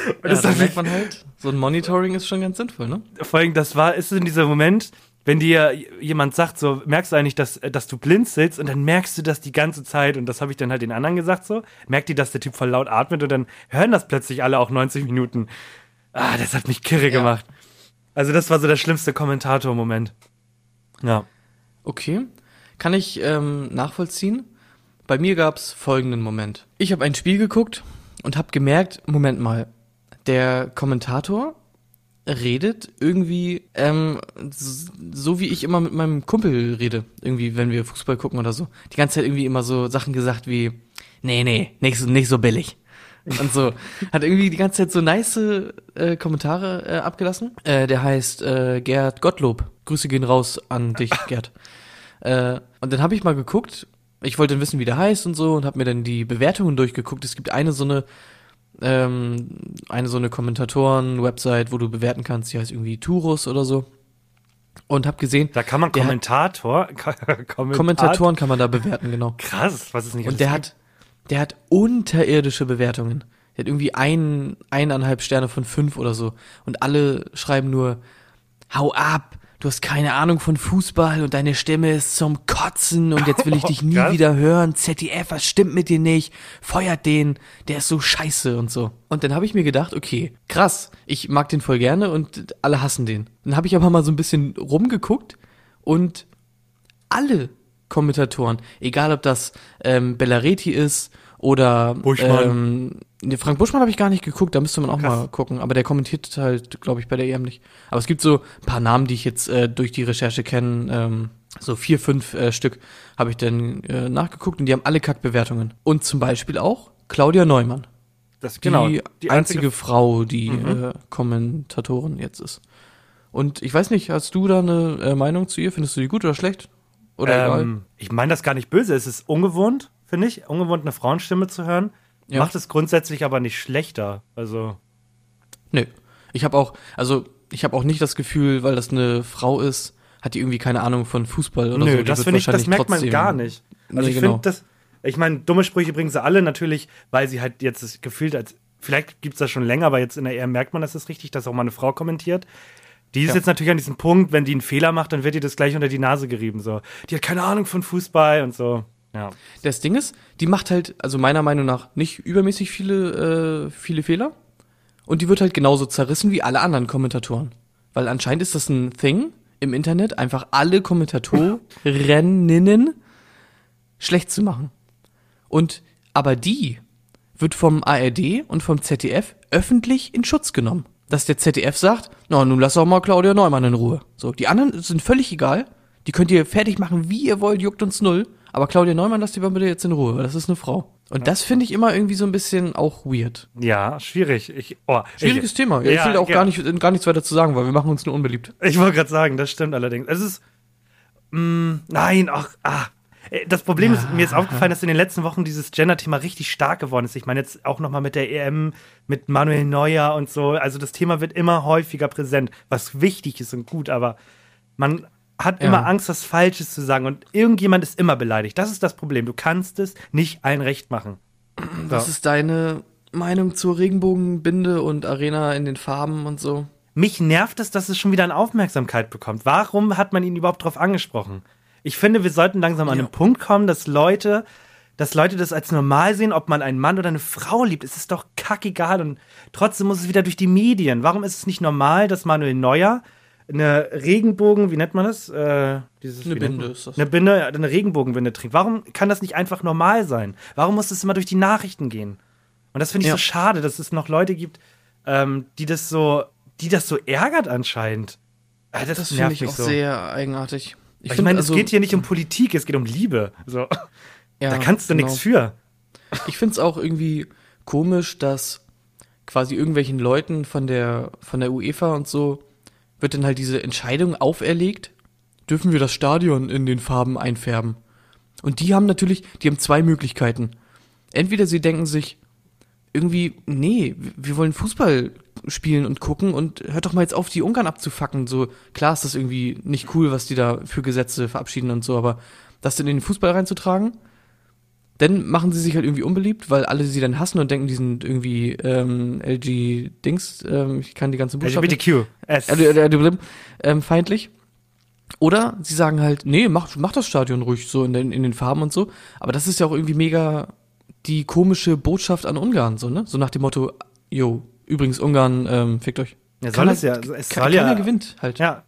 Ja, das da hat merkt man halt, so ein Monitoring ist schon ganz sinnvoll, ne? vor allem, das war, ist in dieser Moment, wenn dir jemand sagt, so, merkst du eigentlich, dass, dass du blinzelst und dann merkst du das die ganze Zeit und das habe ich dann halt den anderen gesagt so, merkt ihr, dass der Typ voll laut atmet und dann hören das plötzlich alle auch 90 Minuten. Ah, das hat mich kirre gemacht. Also das war so der schlimmste Kommentator-Moment. Ja. Okay. Kann ich ähm, nachvollziehen? Bei mir gab's folgenden Moment. Ich habe ein Spiel geguckt und habe gemerkt, Moment mal, der Kommentator redet irgendwie ähm, so wie ich immer mit meinem Kumpel rede, irgendwie, wenn wir Fußball gucken oder so. Die ganze Zeit irgendwie immer so Sachen gesagt wie, nee, nee, nicht nicht so billig. Und so. Hat irgendwie die ganze Zeit so nice äh, Kommentare äh, abgelassen. Äh, der heißt äh, Gerd Gottlob. Grüße gehen raus an dich, Gerd. Äh, und dann habe ich mal geguckt, ich wollte dann wissen, wie der heißt und so, und habe mir dann die Bewertungen durchgeguckt. Es gibt eine so eine, ähm, eine so eine Kommentatoren-Website, wo du bewerten kannst, die heißt irgendwie Turus oder so. Und habe gesehen, Da kann man Der hat- Kommentator, Kommentatoren kann man da bewerten, genau. Krass, was ist nicht Und der hat, der hat unterirdische Bewertungen. Der hat irgendwie ein, eineinhalb Sterne von fünf oder so. Und alle schreiben nur, hau ab, du hast keine Ahnung von Fußball und deine Stimme ist zum Kotzen und jetzt will ich dich nie wieder hören. ZDF, was stimmt mit dir nicht? Feuert den, der ist so scheiße und so. Und dann habe ich mir gedacht, okay, krass, ich mag den voll gerne und alle hassen den. Dann habe ich aber mal so ein bisschen rumgeguckt und alle Kommentatoren, egal ob das ähm, Bellareti ist oder Buschmann. Ähm, Frank Buschmann habe ich gar nicht geguckt, da müsste man auch Krass. mal gucken, aber der kommentiert halt, glaube ich, bei der EM nicht. Aber es gibt so ein paar Namen, die ich jetzt äh, durch die Recherche kenne, ähm, so vier, fünf äh, Stück habe ich dann äh, nachgeguckt und die haben alle Kackbewertungen. Und zum Beispiel auch Claudia Neumann. Das, die, genau, einzige, Frau, die Mhm. äh, Kommentatorin jetzt ist. Und ich weiß nicht, hast du da eine äh, Meinung zu ihr? Findest du die gut oder schlecht? Oder egal? Ähm, ich meine das gar nicht böse. Es ist ungewohnt, finde ich, ungewohnt eine Frauenstimme zu hören. Ja. Macht es grundsätzlich aber nicht schlechter. Also, Nö. Ich habe auch, also ich habe auch nicht das Gefühl, weil das eine Frau ist, hat die irgendwie keine Ahnung von Fußball oder so. nö, das finde ich, das merkt man gar nicht. Also Nee, ich genau. finde das, ich meine, dumme Sprüche bringen sie alle natürlich, weil sie halt jetzt das gefühlt als, vielleicht gibt es das schon länger, aber jetzt in der EM merkt man, das ist richtig, dass auch mal eine Frau kommentiert. Die ist Ja. jetzt natürlich an diesem Punkt, wenn die einen Fehler macht, dann wird ihr das gleich unter die Nase gerieben. So. Die hat keine Ahnung von Fußball und so. Ja. Das Ding ist, die macht halt, also meiner Meinung nach, nicht übermäßig viele, äh, viele Fehler. Und die wird halt genauso zerrissen wie alle anderen Kommentatoren. Weil anscheinend ist das ein Thing im Internet, einfach alle Kommentatorinnen schlecht zu machen. Und, aber die wird vom ARD und vom ZDF öffentlich in Schutz genommen. Dass der ZDF sagt, na, nun lass auch mal Claudia Neumann in Ruhe. So, die anderen sind völlig egal. Die könnt ihr fertig machen, wie ihr wollt, juckt uns null. Aber Claudia Neumann lasst die mal bitte jetzt in Ruhe, weil das ist eine Frau. Und das finde ich immer irgendwie so ein bisschen auch weird. Ja, schwierig. Ich, oh, Schwieriges ich, Thema. Ich Ja, will auch ja. gar, nicht, gar nichts weiter zu sagen, weil wir machen uns nur unbeliebt. Ich wollte gerade sagen, das stimmt allerdings. Es ist. Mh, nein, ach, ah. Äh, Das Problem ist, mir ist aufgefallen, dass in den letzten Wochen dieses Gender-Thema richtig stark geworden ist. Ich meine jetzt auch nochmal mit der EM, mit Manuel Neuer und so. Also das Thema wird immer häufiger präsent, was wichtig ist und gut, aber man hat Ja. immer Angst, was Falsches zu sagen und irgendjemand ist immer beleidigt. Das ist das Problem. Du kannst es nicht allen recht machen. Was ist deine Meinung zur Regenbogenbinde und Arena in den Farben und so? Mich nervt es, dass es schon wieder an Aufmerksamkeit bekommt. Warum hat man ihn überhaupt drauf angesprochen? Ich finde, wir sollten langsam an Ja. den Punkt kommen, dass Leute, dass Leute das als normal sehen, ob man einen Mann oder eine Frau liebt. Es ist doch kackegal und trotzdem muss es wieder durch die Medien. Warum ist es nicht normal, dass Manuel Neuer eine Regenbogen, wie nennt man das? Äh, dieses, Eine Binde ist das. Eine Binde, eine Regenbogenbinde trinkt. Warum kann das nicht einfach normal sein? Warum muss es immer durch die Nachrichten gehen? Und das finde ich Ja. so schade, dass es noch Leute gibt, ähm, die das so, die das so ärgert anscheinend. Äh, das Das finde ich auch so. sehr eigenartig. Ich, find meine, also- es geht hier nicht um Politik, es geht um Liebe. So. ja, da kannst du genau. nichts für. Ich finde es auch irgendwie komisch, dass quasi irgendwelchen Leuten von der, von der UEFA und so wird dann halt diese Entscheidung auferlegt, dürfen wir das Stadion in den Farben einfärben. Und die haben natürlich, die haben zwei Möglichkeiten. Entweder sie denken sich, irgendwie, nee, wir wollen Fußball spielen und gucken und hört doch mal jetzt auf, die Ungarn abzufacken. So, klar ist das irgendwie nicht cool, was die da für Gesetze verabschieden und so, aber das dann in den Fußball reinzutragen, dann machen sie sich halt irgendwie unbeliebt, weil alle sie dann hassen und denken, die sind irgendwie ähm, LG-Dings, ähm, ich kann die ganzen Buchstaben. LGBTQ. S. Äh, äh, äh, ähm, feindlich. Oder sie sagen halt, nee, mach, mach das Stadion ruhig so in den, in den Farben und so. Aber das ist ja auch irgendwie mega die komische Botschaft an Ungarn, so, ne? So nach dem Motto, yo, übrigens Ungarn, ähm, fickt euch. Ja, soll Keiner- es ja. Es soll keiner ja. gewinnt halt. Ja.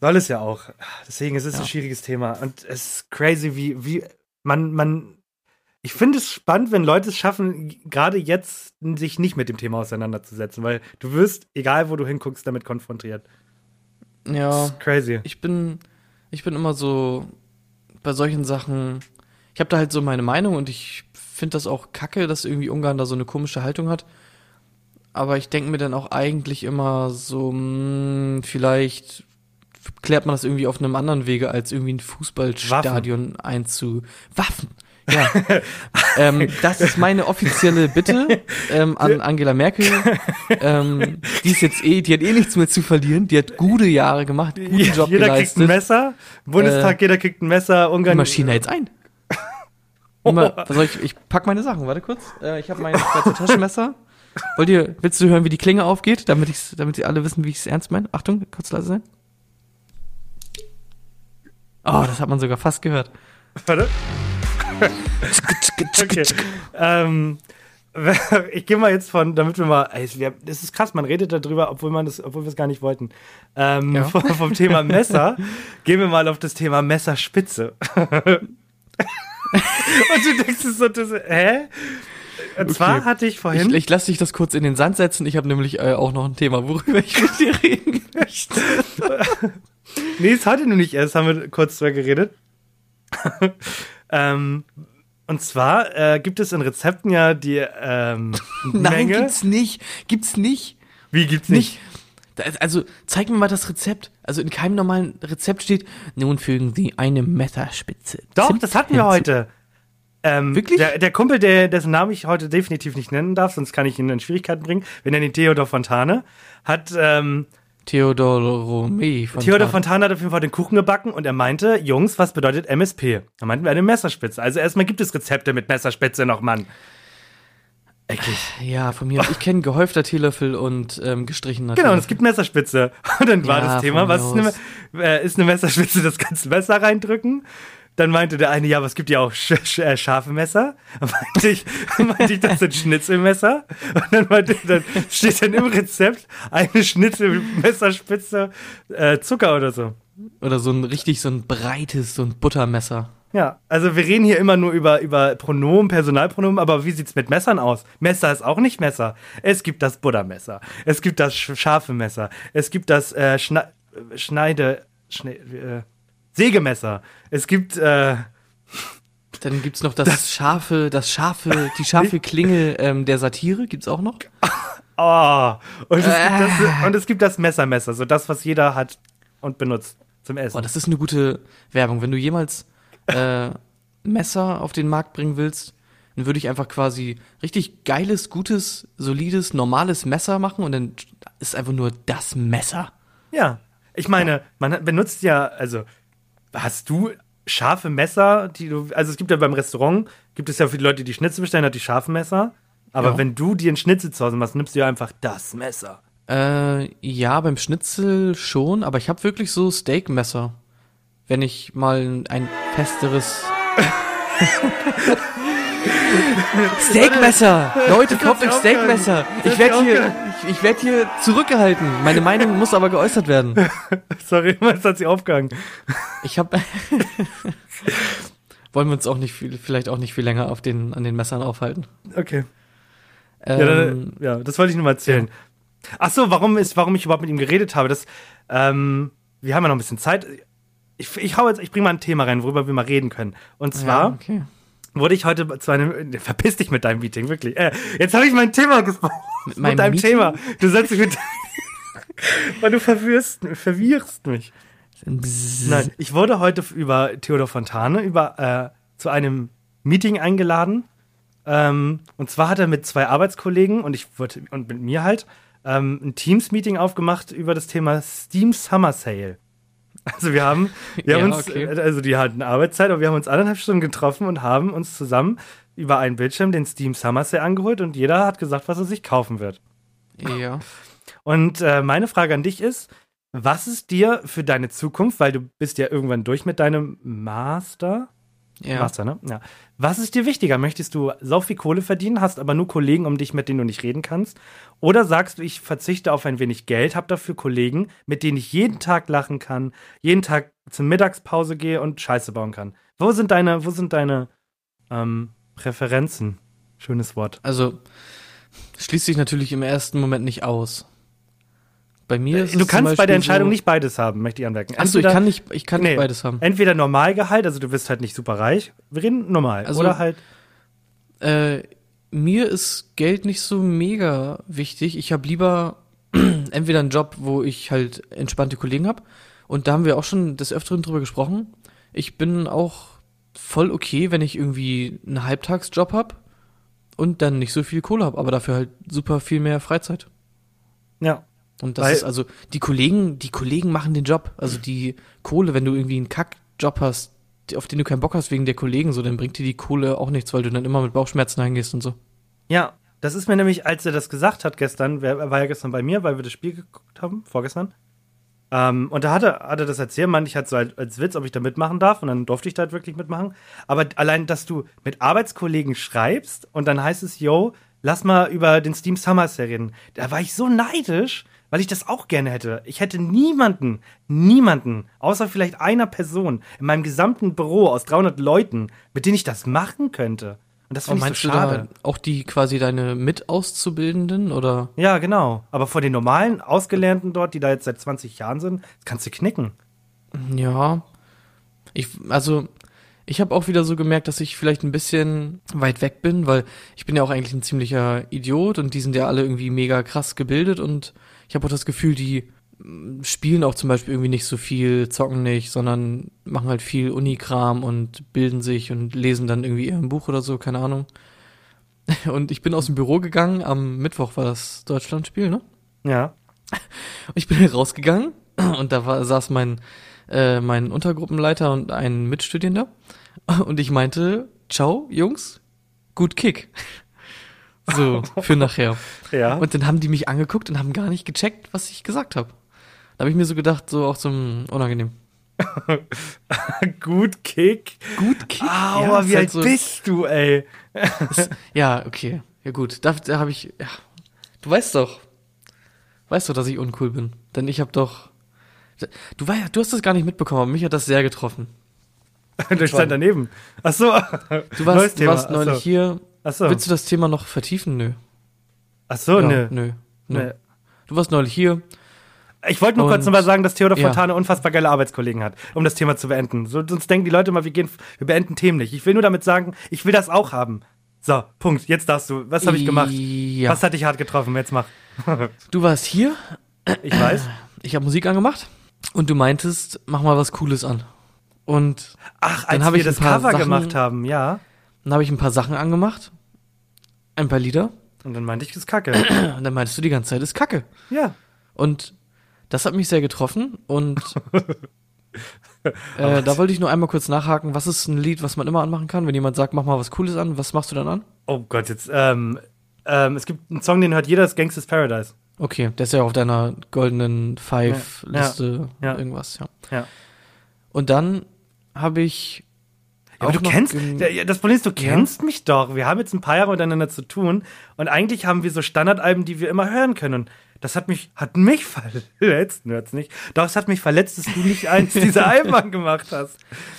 Soll es ja auch. Deswegen ist es Ja. ein schwieriges Thema. Und es ist crazy, wie, wie man, man. Ich finde es spannend, wenn Leute es schaffen, gerade jetzt sich nicht mit dem Thema auseinanderzusetzen, weil du wirst, egal wo du hinguckst, damit konfrontiert. Das Ja, ist crazy. ich bin, ich bin immer so bei solchen Sachen, ich habe da halt so meine Meinung und ich finde das auch kacke, dass irgendwie Ungarn da so eine komische Haltung hat. Aber ich denke mir dann auch eigentlich immer so, mh, vielleicht klärt man das irgendwie auf einem anderen Wege, als irgendwie ein Fußballstadion einzu... Waffen! Ja. ähm, das ist meine offizielle Bitte ähm, an Angela Merkel. Ähm, die ist jetzt eh, die hat eh nichts mehr zu verlieren. Die hat gute Jahre gemacht, guten Job jeder kriegt ein geleistet. Messer. Bundestag, jeder kriegt ein Messer. Die Ungarn. Maschine jetzt ein. Immer, was soll ich, ich pack meine Sachen, warte kurz. Äh, ich habe mein Taschenmesser. Wollt ihr, willst du hören, wie die Klinge aufgeht, damit ich's, damit sie alle wissen, wie ich es ernst meine? Achtung, kurz leise sein. Oh, das hat man sogar fast gehört. Warte. Okay. ähm, ich gehe mal jetzt von, damit wir mal, das ist krass, man redet darüber, obwohl man das, obwohl wir es gar nicht wollten. Ähm, Ja. vom, vom Thema Messer gehen wir mal auf das Thema Messerspitze. Und du denkst es so, das, hä? Und zwar Okay. hatte ich Ich, vorhin. ich lasse dich das kurz in den Sand setzen. Ich habe nämlich äh, auch noch ein Thema, worüber ich mit dir reden möchte. Nee, ist heute nicht erst, haben wir kurz drüber geredet. ähm, Und zwar äh, gibt es in Rezepten ja die ähm, Nein, Menge. gibt's nicht. Gibt's nicht. Wie gibt's nicht? Da- Also, zeig mir mal das Rezept. Also, in keinem normalen Rezept steht, nun fügen Sie eine Messerspitze. Doch, Zimt das hatten wir heute. Ähm, Wirklich? Der, der Kumpel, der, dessen Namen ich heute definitiv nicht nennen darf, sonst kann ich ihn in Schwierigkeiten bringen. Wir nennen ihn Theodor Fontane. Hat ähm, Theodor Romé von Theodor. Fontane hat auf jeden Fall den Kuchen gebacken und er meinte, Jungs, was bedeutet MSP? Da meinten wir eine Messerspitze. Also erstmal gibt es Rezepte mit Messerspitze noch, Mann. Eklig. Ja, von mir. aus. Ich kenne gehäufter Teelöffel und ähm, gestrichener Genau, und es gibt Messerspitze. Und dann war Ja, das Thema, was ist eine, äh, ist eine Messerspitze, das ganze Messer reindrücken? Dann meinte der eine, ja, aber es gibt ja auch sch sch äh, scharfe Messer. Dann meinte ich, meinte ich, das sind Schnitzelmesser. Und dann, meinte, dann steht dann im Rezept eine Schnitzelmesserspitze äh, Zucker oder so. Oder so ein richtig, so ein breites, so ein Buttermesser. Ja, also wir reden hier immer nur über, über Pronomen, Personalpronomen, aber wie sieht's mit Messern aus? Messer ist auch nicht Messer. Es gibt das Buttermesser, es gibt das sch scharfe Messer, es gibt das äh, Schne Schneide, Schne äh, Sägemesser, es gibt äh, Dann gibt's noch das, scharfe, das scharfe, die scharfe Klinge ähm, der Satire gibt's auch noch. oh, und, es gibt Äh. das, und es gibt das Messermesser, so das, was jeder hat und benutzt zum Essen. Boah, das ist eine gute Werbung. Wenn du jemals äh, Messer auf den Markt bringen willst, dann würde ich einfach quasi richtig geiles, gutes, solides, normales Messer machen und dann ist einfach nur das Messer. Ja, ich meine, man benutzt ja, also hast du scharfe Messer, die du, also es gibt ja beim Restaurant, gibt es ja für die Leute, die Schnitzel bestellen, hat die scharfen Messer. Aber Ja. wenn du dir einen Schnitzel zu Hause machst, nimmst du ja einfach das Messer. Äh, ja, beim Schnitzel schon, aber ich habe wirklich so Steakmesser. Wenn ich mal ein festeres Steakmesser! Leute, kauft euch Steakmesser! Ich werde hier, ich, ich werd hier zurückgehalten. Meine Meinung muss aber geäußert werden. Sorry, es hat sie aufgehangen. Ich habe Wollen wir uns auch nicht viel, vielleicht auch nicht viel länger auf den, an den Messern aufhalten. Okay. Ähm, Ja, dann, ja, das wollte ich nur mal erzählen. Ach so, warum ist, warum ich überhaupt mit ihm geredet habe, das, ähm, wir haben ja noch ein bisschen Zeit. Ich, ich hau jetzt, ich bringe mal ein Thema rein, worüber wir mal reden können. Und zwar, ja, okay. Wurde ich heute zu einem. Verpiss dich mit deinem Meeting, wirklich. Äh, jetzt habe ich mein Thema gesprochen. Mit, meinem deinem Meeting? Thema. Du sollst dich mit. Weil du verwirrst, verwirrst mich. Nein, ich wurde heute über Theodor Fontane über, äh, zu einem Meeting eingeladen. Ähm, und zwar hat er mit zwei Arbeitskollegen und ich wurde, und mit mir halt ähm, ein Teams-Meeting aufgemacht über das Thema Steam Summer Sale. Also wir haben, wir Ja, haben uns, okay. äh, also die hatten Arbeitszeit, aber wir haben uns anderthalb Stunden getroffen und haben uns zusammen über einen Bildschirm den Steam Summer Sale angeholt und jeder hat gesagt, was er sich kaufen wird. Ja. Und äh, meine Frage an dich ist, was ist dir für deine Zukunft, weil du bist ja irgendwann durch mit deinem Master? Ja. Master, ne? Ja. Was ist dir wichtiger? Möchtest du sau viel Kohle verdienen, hast aber nur Kollegen um dich, mit denen du nicht reden kannst? Oder sagst du, ich verzichte auf ein wenig Geld, habe dafür Kollegen, mit denen ich jeden Tag lachen kann, jeden Tag zur Mittagspause gehe und Scheiße bauen kann? Wo sind deine, wo sind deine ähm, Präferenzen? Schönes Wort. Also, schließt sich natürlich im ersten Moment nicht aus. Bei mir ist Du kannst bei der Entscheidung so, nicht beides haben, möchte ich anmerken. Achso, ich kann nicht, ich kann Nee. nicht beides haben. Entweder Normalgehalt, also du wirst halt nicht super reich. Wir reden normal. Also- oder halt. Äh, mir ist Geld nicht so mega wichtig. Ich habe lieber entweder einen Job, wo ich halt entspannte Kollegen habe. Und da haben wir auch schon des Öfteren drüber gesprochen. Ich bin auch voll okay, wenn ich irgendwie einen Halbtagsjob hab und dann nicht so viel Kohle hab, aber dafür halt super viel mehr Freizeit. Ja. Und das Weil- ist also, die Kollegen, die Kollegen machen den Job. Also die Kohle, wenn du irgendwie einen Kackjob hast, auf den du keinen Bock hast wegen der Kollegen, so, dann bringt dir die Kohle auch nichts, weil du dann immer mit Bauchschmerzen heimgehst und so. Ja, das ist mir nämlich, als er das gesagt hat gestern, er war ja gestern bei mir, weil wir das Spiel geguckt haben, vorgestern. Ähm, und da hat er, hat er das erzählt, meinte ich halt so als, als Witz, ob ich da mitmachen darf. Und dann durfte ich da halt wirklich mitmachen. Aber allein, dass du mit Arbeitskollegen schreibst und dann heißt es, yo, lass mal über den Steam Summer Sale reden. Da war ich so neidisch, weil ich das auch gerne hätte. Ich hätte niemanden, niemanden, außer vielleicht einer Person in meinem gesamten Büro aus 300 Leuten, mit denen ich das machen könnte. Und das finde ich meinst so schade. auch die quasi deine Mitauszubildenden oder? Ja, genau. Aber vor den normalen Ausgelernten dort, die da jetzt seit 20 Jahren sind, kannst du knicken. Ja. Ich, also, Ich habe auch wieder so gemerkt, dass ich vielleicht ein bisschen weit weg bin, weil ich bin ja auch eigentlich ein ziemlicher Idiot und die sind ja alle irgendwie mega krass gebildet und ich habe auch das Gefühl, die mm, spielen auch zum Beispiel irgendwie nicht so viel, zocken nicht, sondern machen halt viel Unikram und bilden sich und lesen dann irgendwie ein Buch oder so, keine Ahnung. Und ich bin aus dem Büro gegangen, am Mittwoch war das Deutschlandspiel, ne? Ja. Und ich bin rausgegangen und da war, saß mein, äh, mein Untergruppenleiter und ein Mitstudierender. Und ich meinte, ciao, Jungs, gut Kick. So, für nachher. Ja. Und dann haben die mich angeguckt und haben gar nicht gecheckt, was ich gesagt habe. Da habe ich mir so gedacht, so auch zum unangenehm. Gut Kick. Gut Kick? Aua, ist wie halt alt so- bist du, ey? Ja, okay. Ja gut, da, da habe ich, ja. Du weißt doch, weißt doch, dass ich uncool bin. Denn ich habe doch, du weißt, du hast das gar nicht mitbekommen, aber mich hat das sehr getroffen. Du stand daneben. Ach so. Du warst, du warst neulich so. hier. Ach so. Willst du das Thema noch vertiefen? Nö. Ach so, Ja, nö. Nö. Nö. Du warst neulich hier. Ich wollte nur kurz Und- noch mal sagen, dass Theodor Ja. Fontane unfassbar geile Arbeitskollegen hat, um das Thema zu beenden. So, sonst denken die Leute mal, wir gehen, wir beenden Themen nicht. Ich will nur damit sagen, ich will das auch haben. So, Punkt. Jetzt darfst du. Was habe ich gemacht? Ja. Was hat dich hart getroffen? Jetzt mach. Du warst hier. Ich weiß. Ich habe Musik angemacht. Und du meintest, mach mal was Cooles an. Und Ach, als wir das Cover Sachen- gemacht haben, ja. Dann habe ich ein paar Sachen angemacht. Ein paar Lieder. Und dann meinte ich, das ist kacke. Und dann meintest du die ganze Zeit, ist Kacke. ja. Und das hat mich sehr getroffen. Und äh, da wollte ich nur einmal kurz nachhaken. Was ist ein Lied, was man immer anmachen kann? Wenn jemand sagt, mach mal was Cooles an, was machst du dann an? Oh Gott, jetzt, ähm, ähm, es gibt einen Song, den hört jeder, das ist Gangsta's Paradise. Okay, der ist ja auf deiner goldenen Five-Liste Ja, ja. irgendwas, ja. Ja. Und dann habe ich. Aber du kennst, ja, das Problem ist, du Ja. kennst mich doch. Wir haben jetzt ein paar Jahre miteinander zu tun und eigentlich haben wir so Standardalben, die wir immer hören können. Und das hat mich, hat mich verletzt, hört's nicht. Doch, es hat mich verletzt, dass du nicht eins dieser Alben angemacht hast.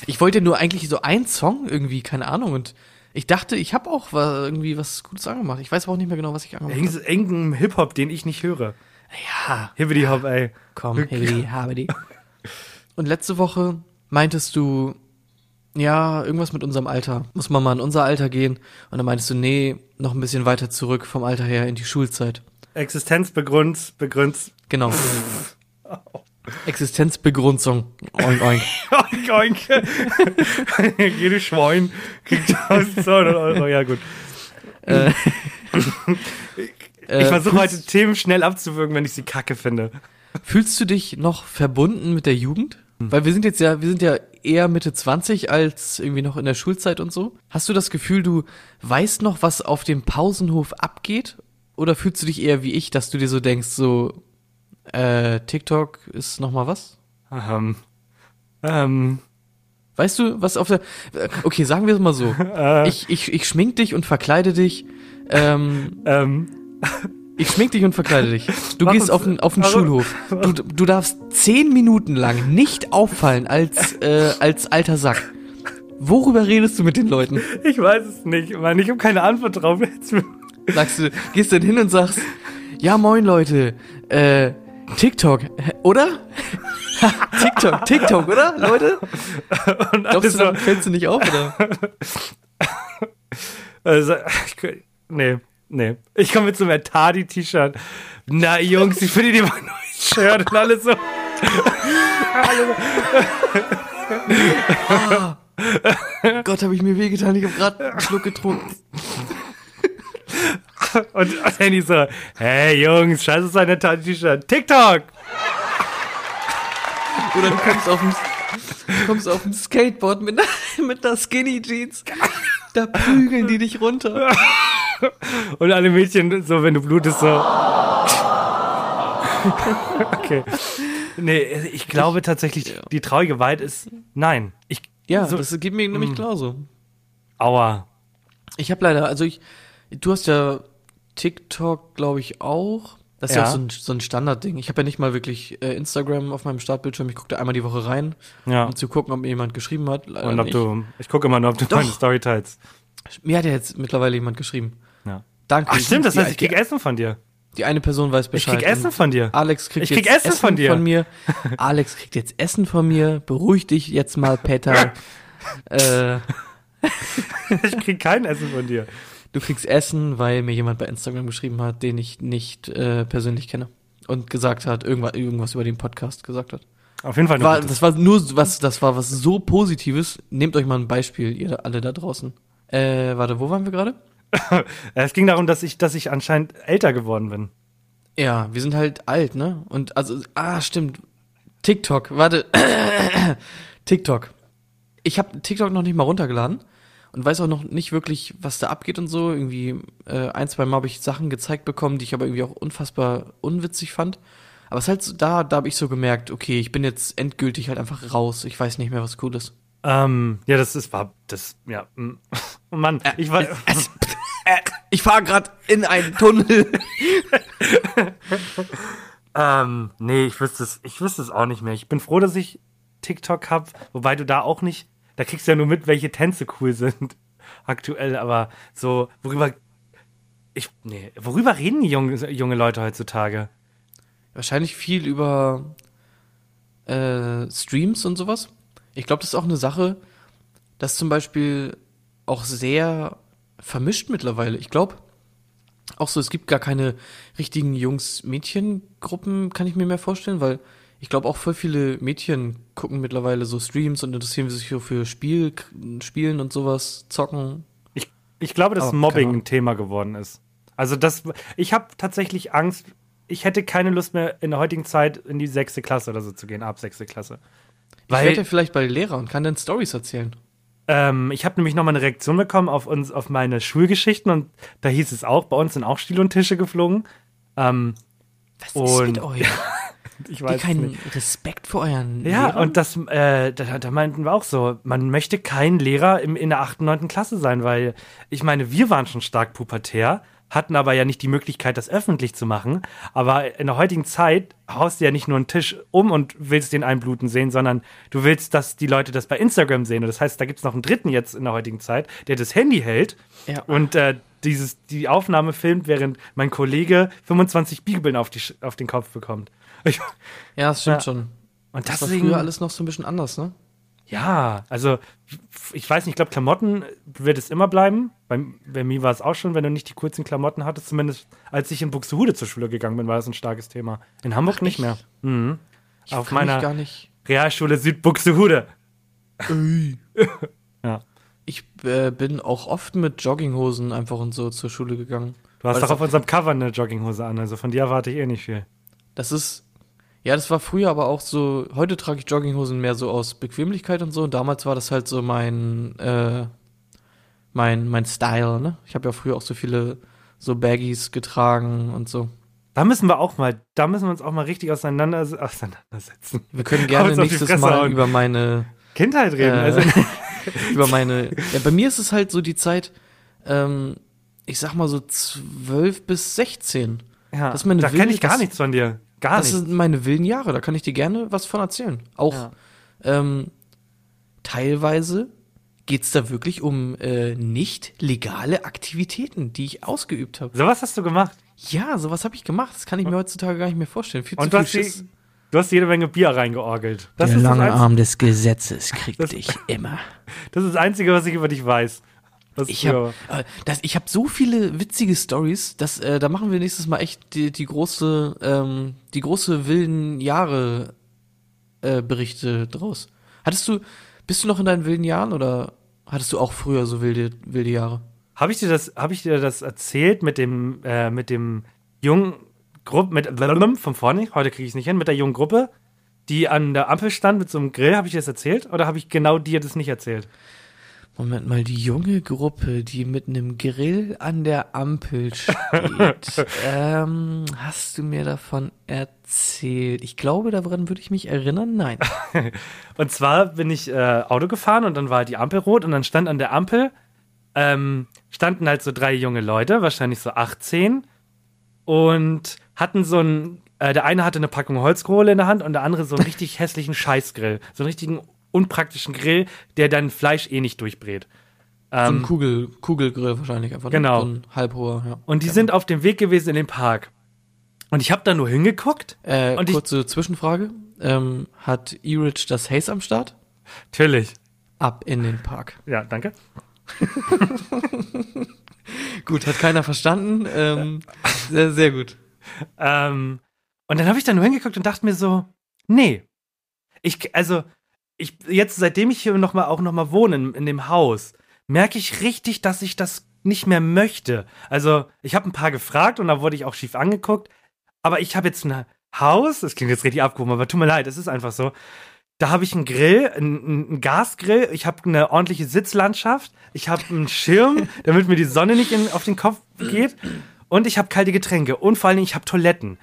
Ich wollte nur eigentlich so einen Song irgendwie, keine Ahnung. Und ich dachte, ich habe auch irgendwie was Gutes angemacht. Ich weiß aber auch nicht mehr genau, was ich angemacht habe. Irgend- Irgendein Hip-Hop, den ich nicht höre. Ja, Hibbidi-Hop, ey. komm, hebidi, habidi. Und letzte Woche meintest du, ja, irgendwas mit unserem Alter. Muss man mal in unser Alter gehen? Und dann meintest du, nee, noch ein bisschen weiter zurück vom Alter her in die Schulzeit. Existenzbegrund, begründ. Genau. Existenzbegrunzung. Oink, oink. Oink, oink. Jedes Schwein kriegt 1200 Euro. Ja, gut. Äh, Ich versuche fühlst- heute Themen schnell abzuwürgen, wenn ich sie kacke finde. Fühlst du dich noch verbunden mit der Jugend? Hm. Weil wir sind jetzt ja, wir sind ja eher Mitte 20 als irgendwie noch in der Schulzeit und so. Hast du das Gefühl, du weißt noch, was auf dem Pausenhof abgeht? Oder fühlst du dich eher wie ich, dass du dir so denkst, so, äh, TikTok ist noch mal was? Ähm, ähm, Weißt du, was auf der, okay, sagen wir es mal so. Äh. Ich, ich, ich schmink dich und verkleide dich, ähm, ähm, Ich schmink dich und verkleide dich. Du Mach gehst auf den, auf den also- Schulhof. Du, du darfst zehn Minuten lang nicht auffallen als, äh, als alter Sack. Worüber redest du mit den Leuten? ich weiß es nicht, Mann. Ich habe keine Antwort drauf. Jetzt- Sagst du, gehst dann hin und sagst, ja moin Leute, äh, TikTok, oder? TikTok, TikTok, oder, Leute? Und Glaubst du, so, dann fällst du nicht auf, oder? also, ich, nee, nee. Ich komme mit so einem Tadi-T-Shirt. Na, Jungs, ich finde dir mal neues Shirt und alle so. Gott, habe ich mir wehgetan, ich habe gerade einen Schluck getrunken. Und, Handy so, hey Jungs, scheiße ist ein Tadi-T-Shirt. TikTok! Oder du kommst auf dem, du kommst auf dem Skateboard mit, mit einer Skinny Jeans. Da prügeln die dich runter. Und alle Mädchen so, wenn du blutest, so. okay. Nee, ich glaube tatsächlich, die traurige Wahrheit ist, nein. Ich, Ja, so, das geht mir nämlich genauso. aua. Ich habe leider, also ich, du hast ja TikTok, glaube ich, auch. Das ist ja, Ja. auch so ein, so ein Standardding. Ich habe ja nicht mal wirklich äh, Instagram auf meinem Startbildschirm. Ich gucke da einmal die Woche rein, Ja. um zu gucken, ob mir jemand geschrieben hat. Leider Und ob nicht. du, ich gucke immer nur, ob du Doch. meine Story teilst. Mir hat ja jetzt mittlerweile jemand geschrieben. Ja. Danke. Ach stimmt, das heißt, ich krieg Essen von dir. die eine Person weiß Ich Bescheid. krieg Essen von dir. Alex kriegt Ich krieg jetzt Essen von dir. mir. Alex kriegt jetzt Essen von mir. Beruhig dich jetzt mal, Peter. äh, Ich krieg kein Essen von dir. du kriegst Essen, weil mir jemand bei Instagram geschrieben hat, den ich nicht äh, persönlich kenne. Und gesagt hat, irgendwas, irgendwas über den Podcast gesagt hat. Auf jeden Fall War, das war nur so- was, das war was so Positives. Nehmt euch mal ein Beispiel, ihr alle da draußen. Äh, warte, wo waren wir gerade? Es ging darum, dass ich, dass ich anscheinend älter geworden bin. Ja, wir sind halt alt, ne? Und also, ah, stimmt. TikTok, warte. TikTok. Ich habe TikTok noch nicht mal runtergeladen und weiß auch noch nicht wirklich, was da abgeht und so. Irgendwie äh, ein, zwei Mal habe ich Sachen gezeigt bekommen, die ich aber irgendwie auch unfassbar unwitzig fand. Aber es ist halt so, da, da habe ich so gemerkt, okay, ich bin jetzt endgültig halt einfach raus. Ich weiß nicht mehr, was cool ist. Ähm, ja, das ist, war, das, ja, mm. oh Mann, ich war, Ich fahre gerade in einen Tunnel. ähm, nee, ich wüsste es, ich wüsste es auch nicht mehr. Ich bin froh, dass ich TikTok hab, wobei du da auch nicht, da kriegst du ja nur mit, welche Tänze cool sind, aktuell, aber so, worüber, ich, nee, worüber reden die junge, junge Leute heutzutage? Wahrscheinlich viel über äh, Streams und sowas. Ich glaube, das ist auch eine Sache, das zum Beispiel auch sehr vermischt mittlerweile. Ich glaube, auch so, es gibt gar keine richtigen Jungs-Mädchen-Gruppen, kann ich mir mehr vorstellen, weil ich glaube auch voll viele Mädchen gucken mittlerweile so Streams und interessieren sich so für Spiel, Spielen und sowas, zocken. Ich, ich glaube, dass Aber Mobbing ein Thema geworden ist. Also das, ich habe tatsächlich Angst, ich hätte keine Lust mehr in der heutigen Zeit in die sechste Klasse oder so zu gehen, ab sechste Klasse. Ich Weil- werde ja vielleicht bei Lehrer und kann dann Stories erzählen. Ähm, ich habe nämlich noch mal eine Reaktion bekommen auf uns, auf meine Schulgeschichten und da hieß es auch, bei uns sind auch Stühle und Tische geflogen. Ähm, Was Und- ist mit euch? ich Habt ihr keinen Respekt vor euren Ja, Lehrern? und das, äh, da, da meinten wir auch so, man möchte kein Lehrer im, in der 8., 9. Klasse sein, weil ich meine, wir waren schon stark pubertär, hatten aber ja nicht die Möglichkeit, das öffentlich zu machen. Aber in der heutigen Zeit haust du ja nicht nur einen Tisch um und willst den einbluten sehen, sondern du willst, dass die Leute das bei Instagram sehen. Und das heißt, da gibt es noch einen dritten jetzt in der heutigen Zeit, der das Handy hält Ja. und äh, dieses, die Aufnahme filmt, während mein Kollege 25 Bibeln auf, die, auf den Kopf bekommt. Ja, das stimmt Ja. schon. und Das war deswegen, früher alles noch so ein bisschen anders, ne? Ja, also ich weiß nicht, ich glaube, Klamotten wird es immer bleiben. Bei, bei mir war es auch schon, wenn du nicht die kurzen Klamotten hattest, zumindest als ich in Buxtehude zur Schule gegangen bin, war das ein starkes Thema. In Hamburg Ach, nicht mehr. Mhm. Ich Auf meiner gar nicht. Realschule Südbuxtehude. ja. Ich äh, bin auch oft mit Jogginghosen einfach und so zur Schule gegangen. Du hast doch auf unserem Cover eine Jogginghose an, also von dir erwarte ich eh nicht viel. Das ist, ja, das war früher aber auch so, heute trage ich Jogginghosen mehr so aus Bequemlichkeit und so. Und damals war das halt so mein, äh, mein, mein Style, ne? Ich habe ja früher auch so viele so Baggies getragen und so. Da müssen wir auch mal, da müssen wir uns auch mal richtig auseinander, auseinandersetzen. Wir können gerne nächstes Mal über meine Kindheit reden. Äh, also, über meine. Ja, bei mir ist es halt so die Zeit, ähm, ich sag mal so 12 bis 16. ja, das ist meine da kenne ich gar nichts von dir. Gar das nichts. sind meine wilden Jahre, da kann ich dir gerne was von erzählen. Auch Ja. ähm, teilweise geht's da wirklich um äh, nicht legale Aktivitäten, die ich ausgeübt habe. So was hast du gemacht. Ja, sowas habe ich gemacht. Das kann ich mir heutzutage gar nicht mehr vorstellen. Viel Und zu du viel Schiss. du hast jede Menge Bier reingeorgelt. Das, Der lange Arm des Gesetzes kriegt Das- dich immer. das ist das Einzige, was ich über dich weiß. Was Ich habe äh, das- hab so viele witzige Stories, dass äh, da machen wir nächstes Mal echt die, die große, ähm, die große wilden Jahre äh, Berichte draus. Hattest du, bist du noch in deinen wilden Jahren oder hattest du auch früher so wilde, wilde Jahre? Habe ich dir das, habe ich dir das erzählt mit dem, äh, mit dem jungen Gruppe, mit von vorne, heute kriege ich es nicht hin, mit der jungen Gruppe, die an der Ampel stand mit so einem Grill, habe ich dir das erzählt? Oder habe ich genau dir das nicht erzählt? Moment mal, die junge Gruppe, die mit einem Grill an der Ampel steht. ähm, hast du mir davon erzählt? Ich glaube, daran würde ich mich erinnern. Nein. Und zwar bin ich äh, Auto gefahren und dann war die Ampel rot und dann stand an der Ampel, ähm, standen halt so drei junge Leute, wahrscheinlich so 18, und hatten so ein, äh, der eine hatte eine Packung Holzkohle in der Hand und der andere so einen richtig hässlichen Scheißgrill. So einen richtigen unpraktischen Grill, der dann Fleisch eh nicht durchbrät. so ein Ähm, Kugel, Kugelgrill wahrscheinlich einfach. ne? Genau. So ein halbhoher, ja. und die sind auf dem Weg gewesen in den Park. Und ich habe da nur hingeguckt. Äh, Und ich- kurze Zwischenfrage. Ähm, hat E-Rich das Haze am Start? Natürlich. ab in den Park. Ja, danke. Gut, hat keiner verstanden. Ähm, sehr, sehr gut. Ähm, und dann habe ich da nur hingeguckt und dachte mir so, nee. Ich, also, ich, jetzt, seitdem ich hier noch mal, auch noch mal wohne in, in dem Haus, merke ich richtig, dass ich das nicht mehr möchte. Also, ich habe ein paar gefragt und da wurde ich auch schief angeguckt. Aber ich habe jetzt ein Haus, das klingt jetzt richtig abgehoben, aber tut mir leid, es ist einfach so. Da habe ich einen Grill, einen, einen Gasgrill, ich habe eine ordentliche Sitzlandschaft, ich habe einen Schirm, damit mir die Sonne nicht in, auf den Kopf geht und ich habe kalte Getränke und vor allen Dingen ich habe Toiletten.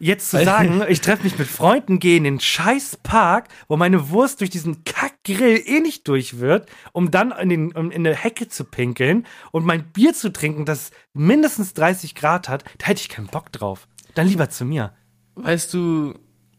Jetzt zu sagen, ich treffe mich mit Freunden, gehe in den scheiß Park, wo meine Wurst durch diesen Kackgrill eh nicht durch wird, um dann in, den, um in eine Hecke zu pinkeln und mein Bier zu trinken, das mindestens 30 Grad hat, da hätte ich keinen Bock drauf. Dann lieber zu mir. Weißt du,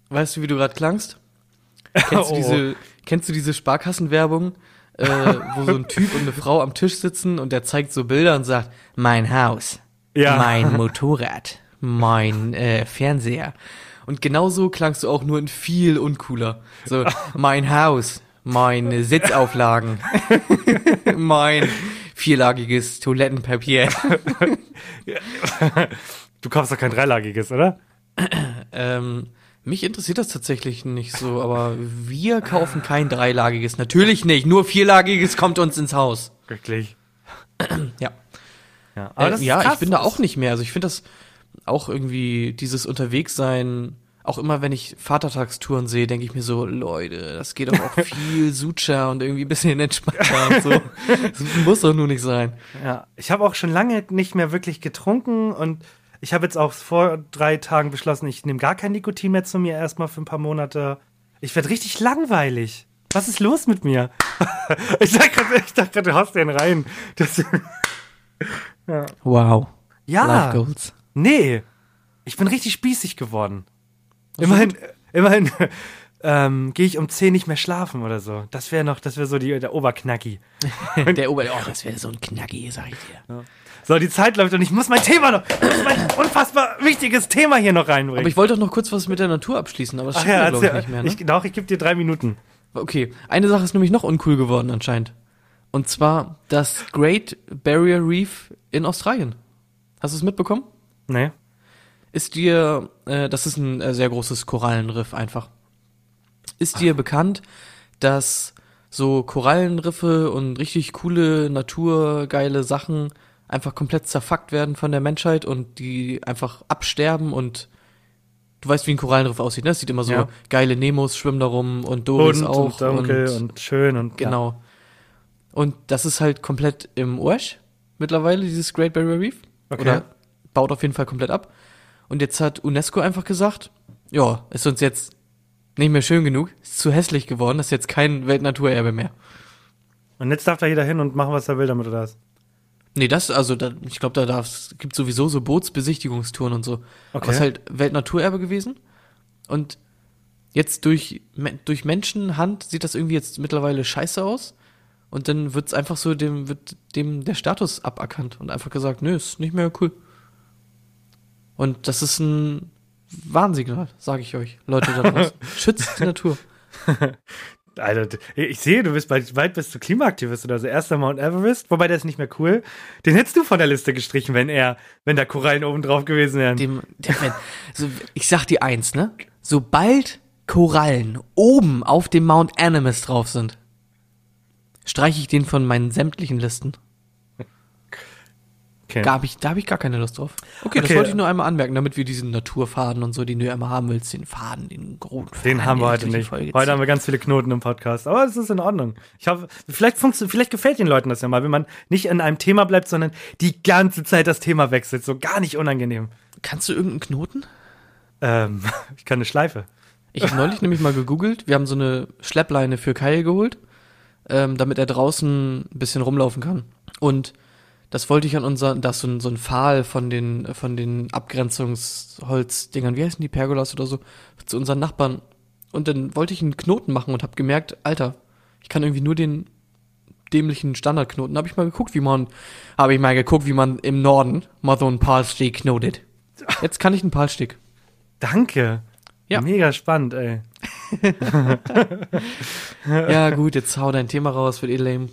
weißt du, wie du gerade klangst? Kennst, Oh. du diese, kennst du diese Sparkassenwerbung, äh, wo so ein Typ und eine Frau am Tisch sitzen und der zeigt so Bilder und sagt, mein Haus, Ja. mein Motorrad, mein äh, Fernseher. Und genauso klangst du auch nur in viel uncooler. So, mein Haus, meine Sitzauflagen, mein vierlagiges Toilettenpapier. Du kaufst doch kein dreilagiges, oder? Ähm, mich interessiert das tatsächlich nicht so, aber wir kaufen kein dreilagiges. Natürlich nicht, nur vierlagiges kommt uns ins Haus. Wirklich. Ja. Ja, Äh, ja, ich bin da auch nicht mehr. Also ich finde das auch irgendwie dieses Unterwegssein, auch immer wenn ich Vatertagstouren sehe, denke ich mir so, Leute, das geht doch auch viel sucher und irgendwie ein bisschen entspannter und so. Das muss doch nur nicht sein. Ja, ich habe auch schon lange nicht mehr wirklich getrunken und ich habe jetzt auch vor drei Tagen beschlossen, ich nehme gar kein Nikotin mehr zu mir erstmal für ein paar Monate. Ich werde richtig langweilig. Was ist los mit mir? ich dachte gerade, du haust den rein. Das, Wow. ja, Life Goals. Nee, ich bin richtig spießig geworden. Immerhin, immerhin ähm, gehe ich um 10 nicht mehr schlafen oder so. Das wäre noch, das wäre so die, der Oberknacki. Der Ober, oh, das wäre so ein Knacki, sag ich dir. So, die Zeit läuft und ich muss mein Thema noch, ich muss mein unfassbar wichtiges Thema hier noch reinbringen. Aber ich wollte doch noch kurz was mit der Natur abschließen, aber das schaffen ja, glaube ich, nicht mehr. Ne? ich, doch, ich gebe dir drei Minuten. Okay, eine Sache ist nämlich noch uncool geworden anscheinend. Und zwar das Great Barrier Reef in Australien. Hast du es mitbekommen? Nee. Ist dir, äh, das ist ein äh, sehr großes Korallenriff einfach. Ist dir bekannt, dass so Korallenriffe und richtig coole, naturgeile Sachen einfach komplett zerfuckt werden von der Menschheit und die einfach absterben und du weißt, wie ein Korallenriff aussieht, ne? Es sieht immer so Ja. geile Nemos schwimmen da rum und Doris Bunt auch. und dunkel und, schön und Genau. Und das ist halt komplett im Arsch mittlerweile, dieses Great Barrier Reef. Okay. Oder baut auf jeden Fall komplett ab. Und jetzt hat UNESCO einfach gesagt, ja, ist uns jetzt nicht mehr schön genug, ist zu hässlich geworden, ist jetzt kein Weltnaturerbe mehr. Und jetzt darf da jeder hin und machen, was er will damit oder was? Nee, das, also, da, ich glaube, da darf's, gibt sowieso so Bootsbesichtigungstouren und so. Okay. Es ist halt Weltnaturerbe gewesen. Und jetzt durch, durch Menschenhand sieht das irgendwie jetzt mittlerweile scheiße aus. Und dann wird's einfach so, dem, wird dem der Status aberkannt und einfach gesagt, nö, ist nicht mehr cool. Und das ist ein Warnsignal, sage ich euch, Leute da draußen. Schützt die Natur. Alter, d- ich sehe, du bist bald, bald bist du Klimaaktivist oder so. Erster Mount Everest, wobei der ist nicht mehr cool. Den hättest du von der Liste gestrichen, wenn er, wenn da Korallen oben drauf gewesen wären. Dem, der, wenn, so, ich sag dir eins, ne? Sobald Korallen oben auf dem Mount Animus drauf sind, streiche ich den von meinen sämtlichen Listen. Okay. Da habe ich, da hab ich gar keine Lust drauf. Okay, das Okay. wollte ich nur einmal anmerken, damit wir diesen Naturfaden und so, den du ja immer haben willst, den Faden, den roten Faden. Den haben wir heute nicht. Heute haben wir ganz viele Knoten im Podcast. Aber es ist in Ordnung. Ich hoffe, vielleicht, vielleicht gefällt den Leuten das ja mal, wenn man nicht in einem Thema bleibt, sondern die ganze Zeit das Thema wechselt. So gar nicht unangenehm. Kannst du irgendeinen Knoten? Ähm, ich kann eine Schleife. Ich habe neulich nämlich mal gegoogelt. Wir haben so eine Schleppleine für Kyle geholt, ähm, damit er draußen ein bisschen rumlaufen kann. Und das wollte ich an unseren, das so ein, so ein Pfahl von den, von den Abgrenzungsholzdingern, wie heißen die, Pergolas oder so, zu unseren Nachbarn. Und dann wollte ich einen Knoten machen und habe gemerkt, Alter, ich kann irgendwie nur den dämlichen Standardknoten. Habe ich mal geguckt, wie man, habe ich mal geguckt, wie man im Norden mal so einen Palstick knotet. Jetzt kann ich einen Palstick. Danke. Ja. Mega spannend, ey. ja, gut, jetzt hau dein Thema raus, wird eh lame.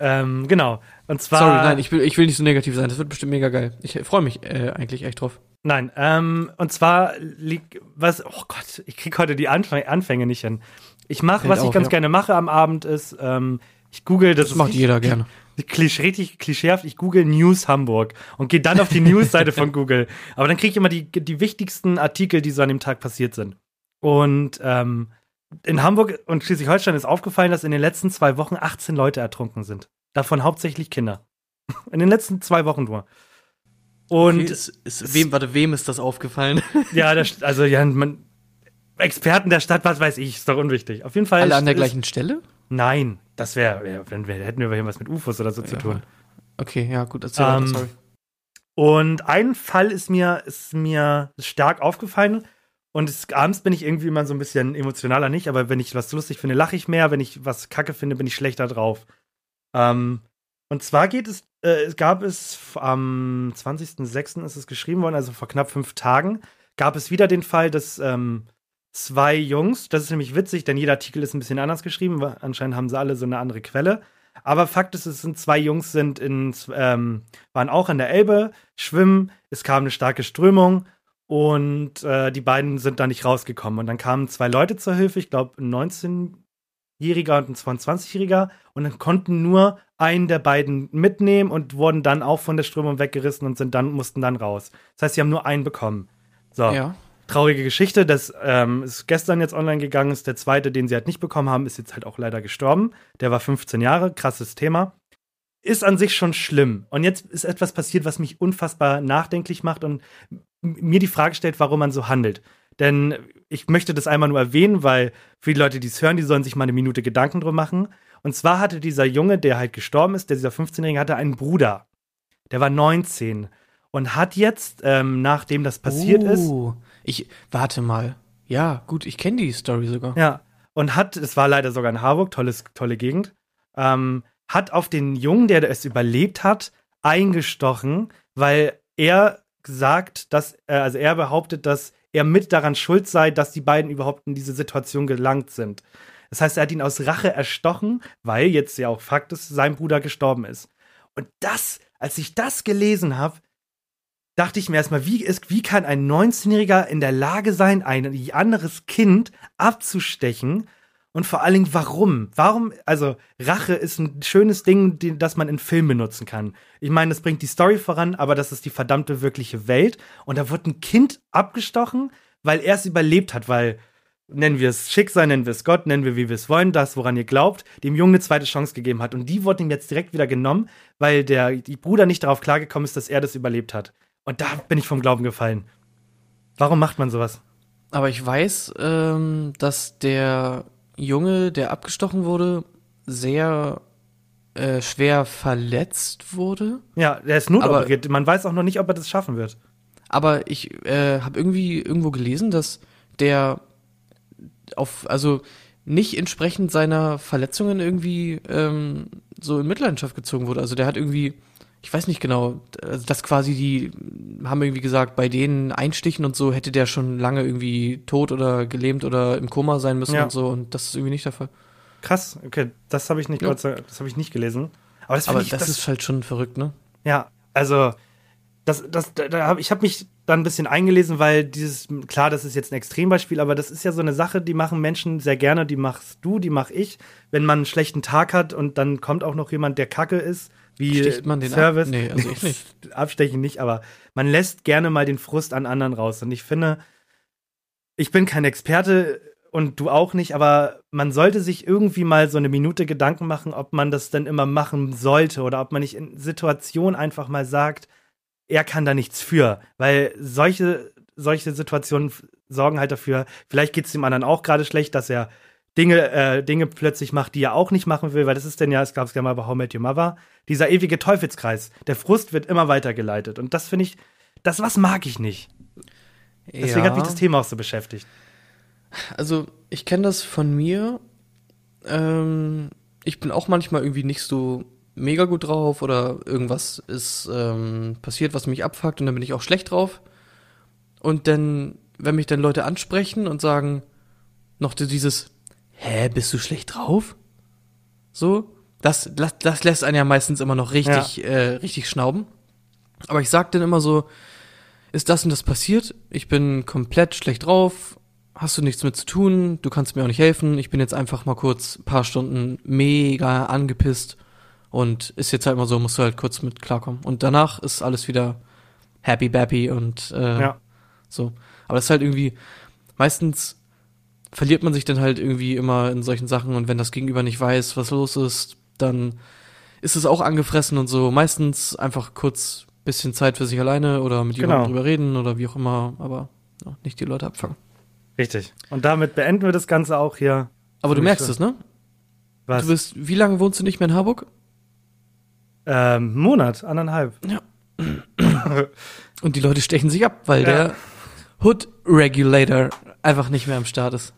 Ähm, genau. Und zwar. Sorry, nein, ich will, ich will nicht so negativ sein. Das wird bestimmt mega geil. Ich freue mich äh, eigentlich echt drauf. Nein, ähm, und zwar liegt, was, oh Gott, ich krieg heute die Anfang, Anfänge nicht hin. Ich mache, was ich auf, ganz ja. gerne mache am Abend ist, ähm, ich google, das, Das macht jeder gerne. Klisch, richtig klischeehaft, ich google News Hamburg und gehe dann auf die News-Seite von Google. Aber dann kriege ich immer die, die wichtigsten Artikel, die so an dem Tag passiert sind. Und ähm, in Hamburg und Schleswig-Holstein ist aufgefallen, dass in den letzten zwei Wochen 18 Leute ertrunken sind. Davon hauptsächlich Kinder. In den letzten zwei Wochen nur. Und okay, ist, ist, wem, warte, wem ist das aufgefallen? ja, das, also ja, man, Experten der Stadt, was weiß ich, ist doch unwichtig. Auf jeden Fall. Alle an der ist- gleichen Stelle? Nein, das wäre, wär, wenn wir hätten wir irgendwas mit UFOs oder so zu Ja. tun. Okay, ja, gut, erzähl Ähm, weiter, sorry. Und ein Fall ist mir, ist mir stark aufgefallen. Und es, abends bin ich irgendwie immer so ein bisschen emotionaler nicht, aber wenn ich was lustig finde, lache ich mehr. Wenn ich was kacke finde, bin ich schlechter drauf. Ähm, und zwar geht es, äh, gab es am 20.06. ist es geschrieben worden, also vor knapp fünf Tagen, gab es wieder den Fall, dass ähm, zwei Jungs, das ist nämlich witzig, denn jeder Artikel ist ein bisschen anders geschrieben, anscheinend haben sie alle so eine andere Quelle. Aber Fakt ist, es sind zwei Jungs, sind in, ähm, waren auch in der Elbe, schwimmen, es kam eine starke Strömung und äh, die beiden sind da nicht rausgekommen. Und dann kamen zwei Leute zur Hilfe, ich glaube 19 jähriger und ein 22-Jähriger und dann konnten nur einen der beiden mitnehmen und wurden dann auch von der Strömung weggerissen und sind dann, mussten dann raus. Das heißt, sie haben nur einen bekommen. So. Ja. Traurige Geschichte, das ähm, ist gestern jetzt online gegangen, ist der zweite, den sie halt nicht bekommen haben, ist jetzt halt auch leider gestorben. Der war 15 Jahre, krasses Thema. Ist an sich schon schlimm. Und jetzt ist etwas passiert, was mich unfassbar nachdenklich macht und mir die Frage stellt, warum man so handelt. Denn ich möchte das einmal nur erwähnen, weil für die Leute, die es hören, die sollen sich mal eine Minute Gedanken drum machen. Und zwar hatte dieser Junge, der halt gestorben ist, der dieser 15-Jährige, hatte einen Bruder. Der war 19 und hat jetzt, ähm, nachdem das passiert ist, Oh, Ich, warte mal. Ja, gut, ich kenne die Story sogar. Ja, und hat, es war leider sogar in Harburg, tolles, tolle Gegend, ähm, hat auf den Jungen, der es überlebt hat, eingestochen, weil er gesagt, dass, äh, also er behauptet, dass er mit daran schuld sei, dass die beiden überhaupt in diese Situation gelangt sind. Das heißt, er hat ihn aus Rache erstochen, weil jetzt ja auch Fakt ist, sein Bruder gestorben ist. Und das, als ich das gelesen habe, dachte ich mir erstmal, wie, ist, wie kann ein 19-Jähriger in der Lage sein, ein anderes Kind abzustechen? Und vor allen Dingen, warum? Warum, also Rache ist ein schönes Ding, die, das man in Filmen benutzen kann. Ich meine, das bringt die Story voran, aber das ist die verdammte wirkliche Welt. Und da wird ein Kind abgestochen, weil er es überlebt hat, weil, nennen wir es Schicksal, nennen wir es Gott, nennen wir, wie wir es wollen, das, woran ihr glaubt, dem Jungen eine zweite Chance gegeben hat. Und die wurde ihm jetzt direkt wieder genommen, weil der die Bruder nicht darauf klargekommen ist, dass er das überlebt hat. Und da bin ich vom Glauben gefallen. Warum macht man sowas? Aber ich weiß, ähm, dass der Junge, der abgestochen wurde, sehr äh, schwer verletzt wurde. Ja, der ist notoperiert. Man weiß auch noch nicht, ob er das schaffen wird. Aber ich äh, habe irgendwie irgendwo gelesen, dass der auf, also nicht entsprechend seiner Verletzungen irgendwie ähm, so in Mitleidenschaft gezogen wurde. Also der hat irgendwie, ich weiß nicht genau, also dass quasi die haben irgendwie gesagt, bei denen Einstichen und so hätte der schon lange irgendwie tot oder gelähmt oder im Koma sein müssen Ja. und so und das ist irgendwie nicht der Fall. Krass, okay, das habe ich nicht, Ja. Gott das habe ich nicht gelesen. Aber das Aber ich, das, ist halt schon verrückt, ne? Ja, also das, das, da, da hab, ich habe mich dann ein bisschen eingelesen, weil dieses, klar, das ist jetzt ein Extrembeispiel, aber das ist ja so eine Sache, die machen Menschen sehr gerne, die machst du, die mach ich, wenn man einen schlechten Tag hat und dann kommt auch noch jemand, der kacke ist, wie Sticht man den ab? Service. Nee, also ich nicht. Abstechen nicht, aber man lässt gerne mal den Frust an anderen raus. Und ich finde, ich bin kein Experte und du auch nicht, aber man sollte sich irgendwie mal so eine Minute Gedanken machen, ob man das denn immer machen sollte oder ob man nicht in Situationen einfach mal sagt, er kann da nichts für, weil solche, solche Situationen sorgen halt dafür, vielleicht geht es dem anderen auch gerade schlecht, dass er Dinge, äh, Dinge plötzlich macht, die er auch nicht machen will, weil das ist denn ja, es gab es ja mal bei How Met Your Mother, dieser ewige Teufelskreis. Der Frust wird immer weitergeleitet und das finde ich, das was mag ich nicht. Deswegen hat mich das Thema auch so beschäftigt. Also, ich kenne das von mir. Ähm, ich bin auch manchmal irgendwie nicht so mega gut drauf oder irgendwas ist ähm, passiert, was mich abfuckt und dann bin ich auch schlecht drauf. Und dann, wenn mich dann Leute ansprechen und sagen, noch dieses, hä, bist du schlecht drauf? So, das, das, das lässt einen ja meistens immer noch richtig, äh, richtig schnauben. Aber ich sag dann immer so, ist das und das passiert? Ich bin komplett schlecht drauf. Hast du nichts mit zu tun? Du kannst mir auch nicht helfen. Ich bin jetzt einfach mal kurz ein paar Stunden mega angepisst und ist jetzt halt mal so, musst du halt kurz mit klarkommen. Und danach ist alles wieder happy bappy und äh, Ja. so. Aber das ist halt irgendwie, meistens verliert man sich dann halt irgendwie immer in solchen Sachen und wenn das Gegenüber nicht weiß, was los ist, dann ist es auch angefressen und so. Meistens einfach kurz bisschen Zeit für sich alleine oder mit jemandem Genau. drüber reden oder wie auch immer, aber ja, nicht die Leute abfangen. Richtig. Und damit beenden wir das Ganze auch hier. Aber du merkst es, ne? Was? Du bist, wie lange wohnst du nicht mehr in Harburg? ähm, Monat, anderthalb. Und die Leute stechen sich ab, weil Ja. der Hood Regulator einfach nicht mehr am Start ist.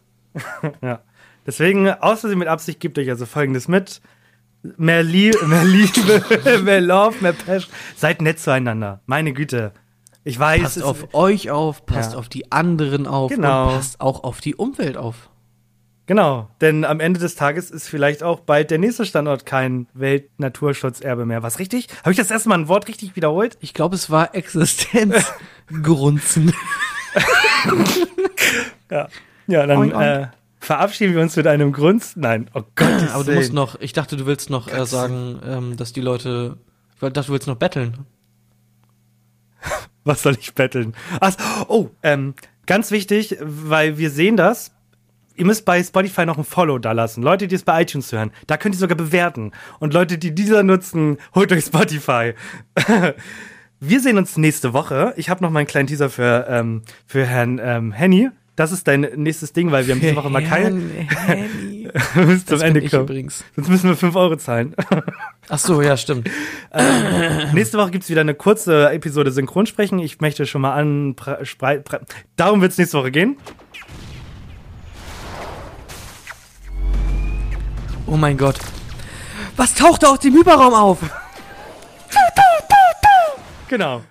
Ja. Deswegen, außer sie mit Absicht, gebt euch also folgendes mit. Mehr, Lie mehr Liebe, mehr Love, mehr Passion. Seid nett zueinander. Meine Güte. Ich weiß, Passt auf euch auf, passt Ja. auf die anderen auf Genau. und passt auch auf die Umwelt auf. Genau, denn am Ende des Tages ist vielleicht auch bald der nächste Standort kein Weltnaturschutzerbe mehr. Was richtig? Habe ich das erste Mal ein Wort richtig wiederholt? Ich glaube, es war Existenzgrunzen. Ja. Ja, dann äh, verabschieden wir uns mit einem Grund. Nein, oh Gott. Aber du musst noch, ich dachte, du willst noch äh, sagen, ähm, dass die Leute, ich dachte, du willst noch betteln. Was soll ich betteln? Ach, oh, ähm, ganz wichtig, weil wir sehen das. Ihr müsst bei Spotify noch ein Follow da lassen. Leute, die es bei iTunes hören, da könnt ihr sogar bewerten. Und Leute, die dieser nutzen, holt euch Spotify. wir sehen uns nächste Woche. Ich habe noch mal einen kleinen Teaser für, ähm, für Herrn ähm, Henny. Das ist dein nächstes Ding, weil wir haben diese Woche mal kein zum Das Ende kommen. übrigens. Sonst müssen wir 5 Euro zahlen. Ach so, ja, stimmt. Nächste Woche gibt's wieder eine kurze Episode Synchronsprechen. Ich möchte schon mal an. Darum wird's nächste Woche gehen. Oh mein Gott. Was taucht da aus dem Hyperraum auf? Genau.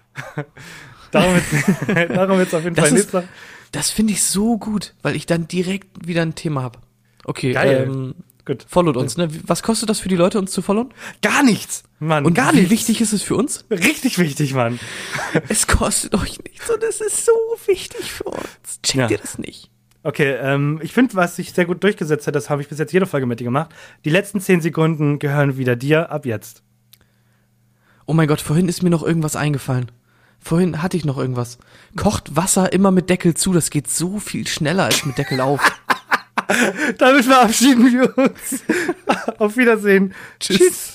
darum wird's, darum wird's auf jeden Das Fall nächste Woche. Das finde ich so gut, weil ich dann direkt wieder ein Thema habe. Okay, Geil. ähm, Gut. followt uns, ne? Was kostet das für die Leute, uns zu followen? Gar nichts, Mann. Und gar wie nichts. wichtig ist es für uns? Richtig wichtig, Mann. Es kostet euch nichts und es ist so wichtig für uns. Checkt Ja. ihr das nicht? Okay, ähm, ich finde, was sich sehr gut durchgesetzt hat, das habe ich bis jetzt jede Folge mit dir gemacht. Die letzten 10 Sekunden gehören wieder dir ab jetzt. Oh mein Gott, vorhin ist mir noch irgendwas eingefallen. Vorhin hatte ich noch irgendwas. Kocht Wasser immer mit Deckel zu, das geht so viel schneller als mit Deckel auf. Damit verabschieden wir uns. auf Wiedersehen. Tschüss.